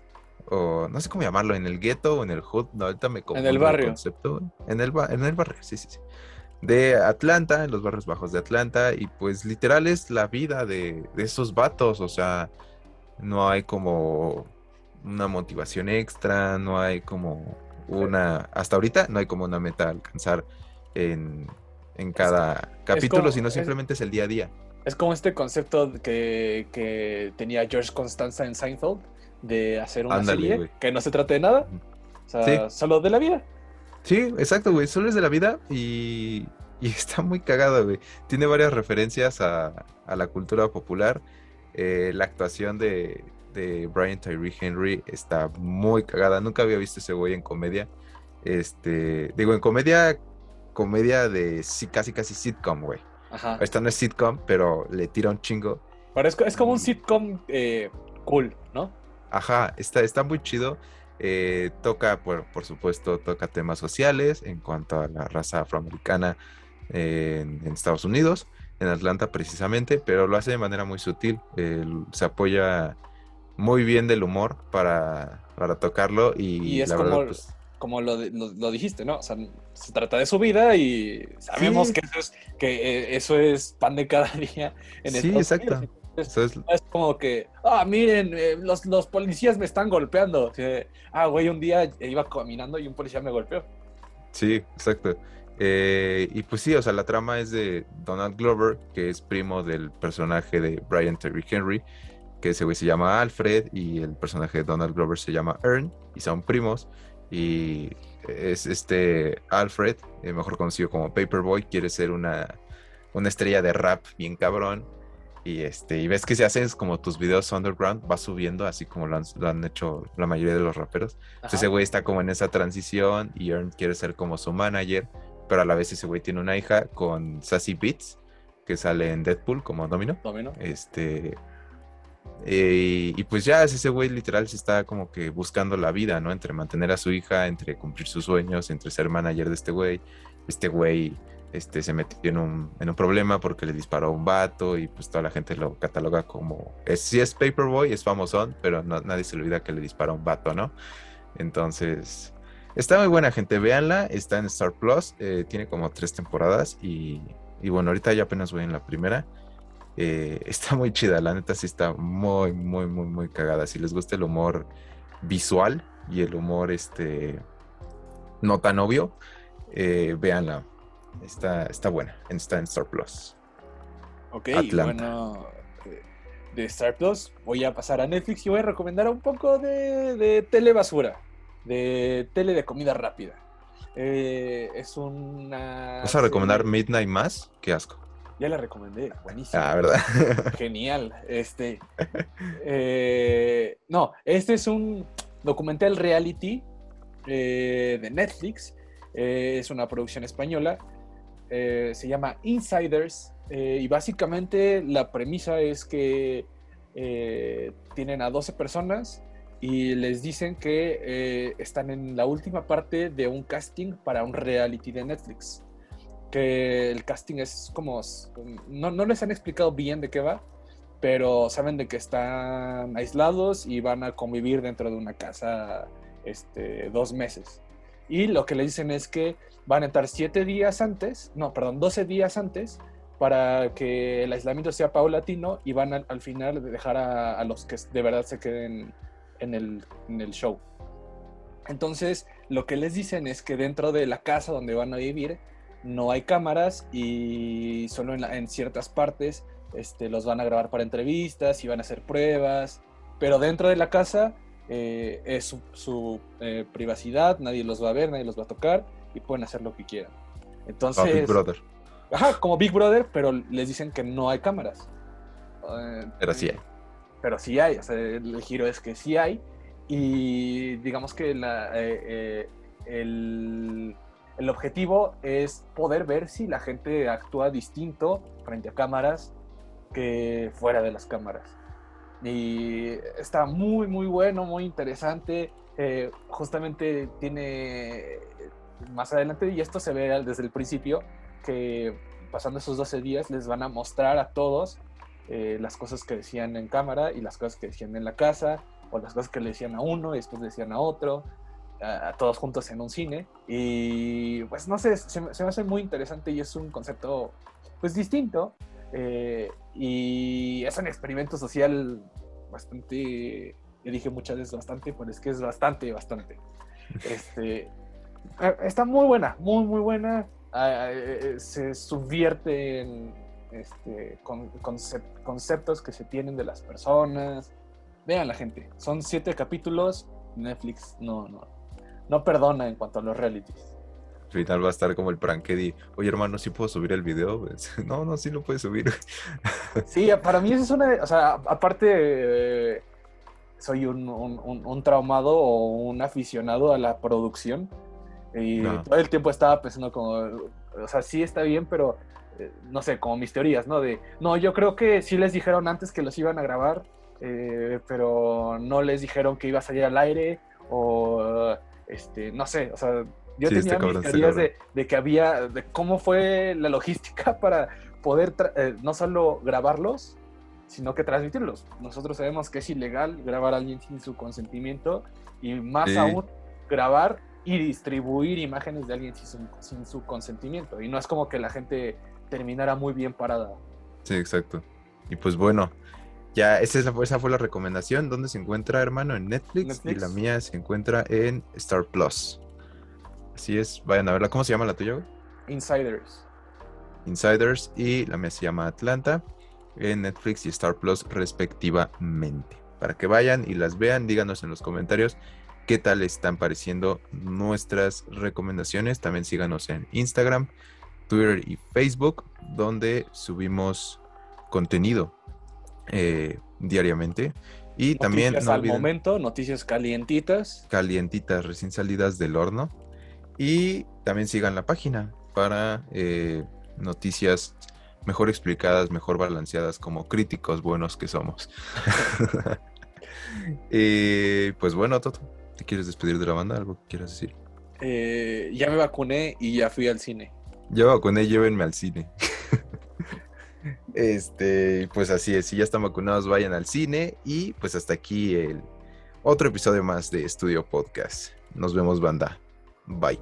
o no sé cómo llamarlo, en el gueto o en el hood, no, ahorita me En el barrio. concepto, en, el, en el barrio, sí, sí, sí. De Atlanta, en los barrios bajos de Atlanta, y pues literal es la vida de, de esos vatos, o sea, no hay como una motivación extra, no hay como una, hasta ahorita no hay como una meta a alcanzar en, en cada capítulo, sino simplemente es, es el día a día. Es como este concepto que, que tenía George Constanza en Seinfeld, de hacer una serie que no se trate de nada. O sea, solo de la vida. Sí, exacto, güey. Solo es de la vida y, y está muy cagado, güey. Tiene varias referencias a, a la cultura popular. Eh, la actuación de, de Brian Tyree Henry está muy cagada. Nunca había visto ese güey en comedia. Este, digo, en comedia, comedia de sí, casi casi sitcom, güey. Ajá. Esta no es sitcom, pero le tira un chingo. Pero es, como un sitcom eh, cool, ¿no? Ajá, está, está muy chido. Eh, toca, por, por, supuesto, toca temas sociales en cuanto a la raza afroamericana en, Estados Unidos, en Atlanta precisamente, pero lo hace de manera muy sutil. se apoya muy bien del humor para, para tocarlo y, es como, pues como lo, lo, dijiste, ¿no? O sea, se trata de su vida y sabemos que, eso es, que eh, eso es pan de cada día en Sí, exacto. Es, como que, ah, miren, eh, los, los, policías me están golpeando. ah, güey, un día iba caminando y un policía me golpeó. Sí, exacto. Eh, y pues sí, o sea, la trama es de Donald Glover, que es primo del personaje de Brian Terry Henry, que ese güey se llama Alfred y el personaje de Donald Glover se llama Ern y son primos. Y es este Alfred, eh, mejor conocido como Paperboy, quiere ser una, una estrella de rap bien cabrón y este y ves que se hacen como tus videos underground va subiendo así como lo han, hecho la mayoría de los raperos. Entonces ese güey está como en esa transición y Earn quiere ser como su manager pero a la vez ese güey tiene una hija con Sassy Beats que sale en Deadpool como Domino. Domino. Este eh, y pues ya ese güey literal se está como que buscando la vida no entre mantener a su hija entre cumplir sus sueños entre ser manager de este güey. Este güey este, se metió en un, en un problema porque le disparó un vato y pues toda la gente lo cataloga como, es, sí es Paperboy, es famosón, pero no, nadie se olvida que le disparó un vato, ¿no? Entonces, está muy buena gente, véanla, está en Star Plus, eh, tiene como tres temporadas y, y, bueno, ahorita ya apenas voy en la primera. Eh, está muy chida, la neta sí está muy, muy, muy, muy cagada. Si les gusta el humor visual y el humor este no tan obvio, eh, véanla Está, está buena, está en Star Plus. Ok, bueno, de Star Plus voy a pasar a Netflix y voy a recomendar un poco de, de tele basura, de tele de comida rápida. Eh, es una... ¿Vas a recomendar Midnight Mass? Qué asco. Ya la recomendé, buenísimo. Ah, ¿verdad? Genial. Este. eh, no, este es un documental reality eh, de Netflix. Eh, es una producción española. Eh, se llama Insiders. eh, y básicamente la premisa es que eh, tienen a 12 personas y les dicen que eh, están en la última parte de un casting para un reality de Netflix. Que el casting es como... No, no les han explicado bien de qué va, pero saben de que están aislados y van a convivir dentro de una casa este, dos meses. Y lo que le dicen es que van a estar siete días antes, no, perdón, 12 días antes, para que el aislamiento sea paulatino y van al final dejar a, los que de verdad se queden en el, en el show. Entonces, lo que les dicen es que dentro de la casa donde van a vivir no hay cámaras y solo en ciertas partes este, los van a grabar para entrevistas y van a hacer pruebas, pero dentro de la casa eh, es su, su, eh, privacidad, nadie los va a ver, nadie los va a tocar y pueden hacer lo que quieran. Ah, Entonces, Big Brother. ajá, como Big Brother, pero les dicen que no hay cámaras. Eh, Pero sí hay. Pero sí hay, o sea, el giro es que sí hay y digamos que la, eh, el, el objetivo es poder ver si la gente actúa distinto frente a cámaras que fuera de las cámaras. Y está muy, muy bueno, muy interesante. Eh, justamente tiene más adelante, y esto se ve desde el principio, que pasando esos 12 días les van a mostrar a todos eh, las cosas que decían en cámara y las cosas que decían en la casa, o las cosas que le decían a uno y después le decían a otro, a, a todos juntos en un cine. Y pues no sé, se, se me hace muy interesante y es un concepto pues distinto. Eh, y es un experimento social bastante, yo dije muchas veces bastante, pero es que es bastante, bastante. Este, eh, está muy buena, muy, muy buena. Ah, eh, eh, se subvierte en este, con, concep- conceptos que se tienen de las personas. Vean la gente, son siete capítulos. Netflix no, no, no perdona en cuanto a los realities. Al final va a estar como el prank que di, oye hermano, ¿sí puedo subir el video? Pues, no, no, sí lo puedes subir. Sí, para mí eso es una, o sea, aparte eh, soy un, un- un- un traumado o un aficionado a la producción y No. todo el tiempo estaba pensando como, o sea, sí está bien, pero eh, no sé, como mis teorías, ¿no? De, no, yo creo que sí les dijeron antes que los iban a grabar, eh, pero no les dijeron que iba a salir al aire o, este, no sé, o sea, yo Sí, tenía está mis teorías de, que había, de cómo fue la logística para poder eh, no solo grabarlos, sino que transmitirlos. Nosotros sabemos que es ilegal grabar a alguien sin su consentimiento y más Sí. aún grabar y distribuir imágenes de alguien sin su, sin su consentimiento. Y no es como que la gente terminara muy bien parada. Sí, exacto. Y pues bueno, ya esa, es la- esa fue la recomendación. ¿Dónde se encuentra, hermano? En Netflix, Y la mía se encuentra en Star Plus. Así es, vayan a verla. ¿Cómo se llama la tuya, güey? Insiders. Insiders. Y la mía se llama Atlanta. En Netflix y Star Plus, respectivamente. Para que vayan y las vean, díganos en los comentarios qué tal están pareciendo nuestras recomendaciones. También síganos en Instagram, Twitter y Facebook, donde subimos contenido eh, diariamente. Y también Noticias no al olviden momento, noticias calientitas. calientitas, recién salidas del horno. Y también sigan la página para eh, noticias mejor explicadas, mejor balanceadas, como críticos buenos que somos. Eh, pues bueno, Toto, ¿te quieres despedir de la banda? ¿Algo que quieras decir? Eh, ya me vacuné y ya fui al cine. Ya vacuné, llévenme al cine. Este, pues así es, si ya están vacunados, vayan al cine. Y pues hasta aquí el otro episodio más de Estudio Podcast. Nos vemos, banda. Bye.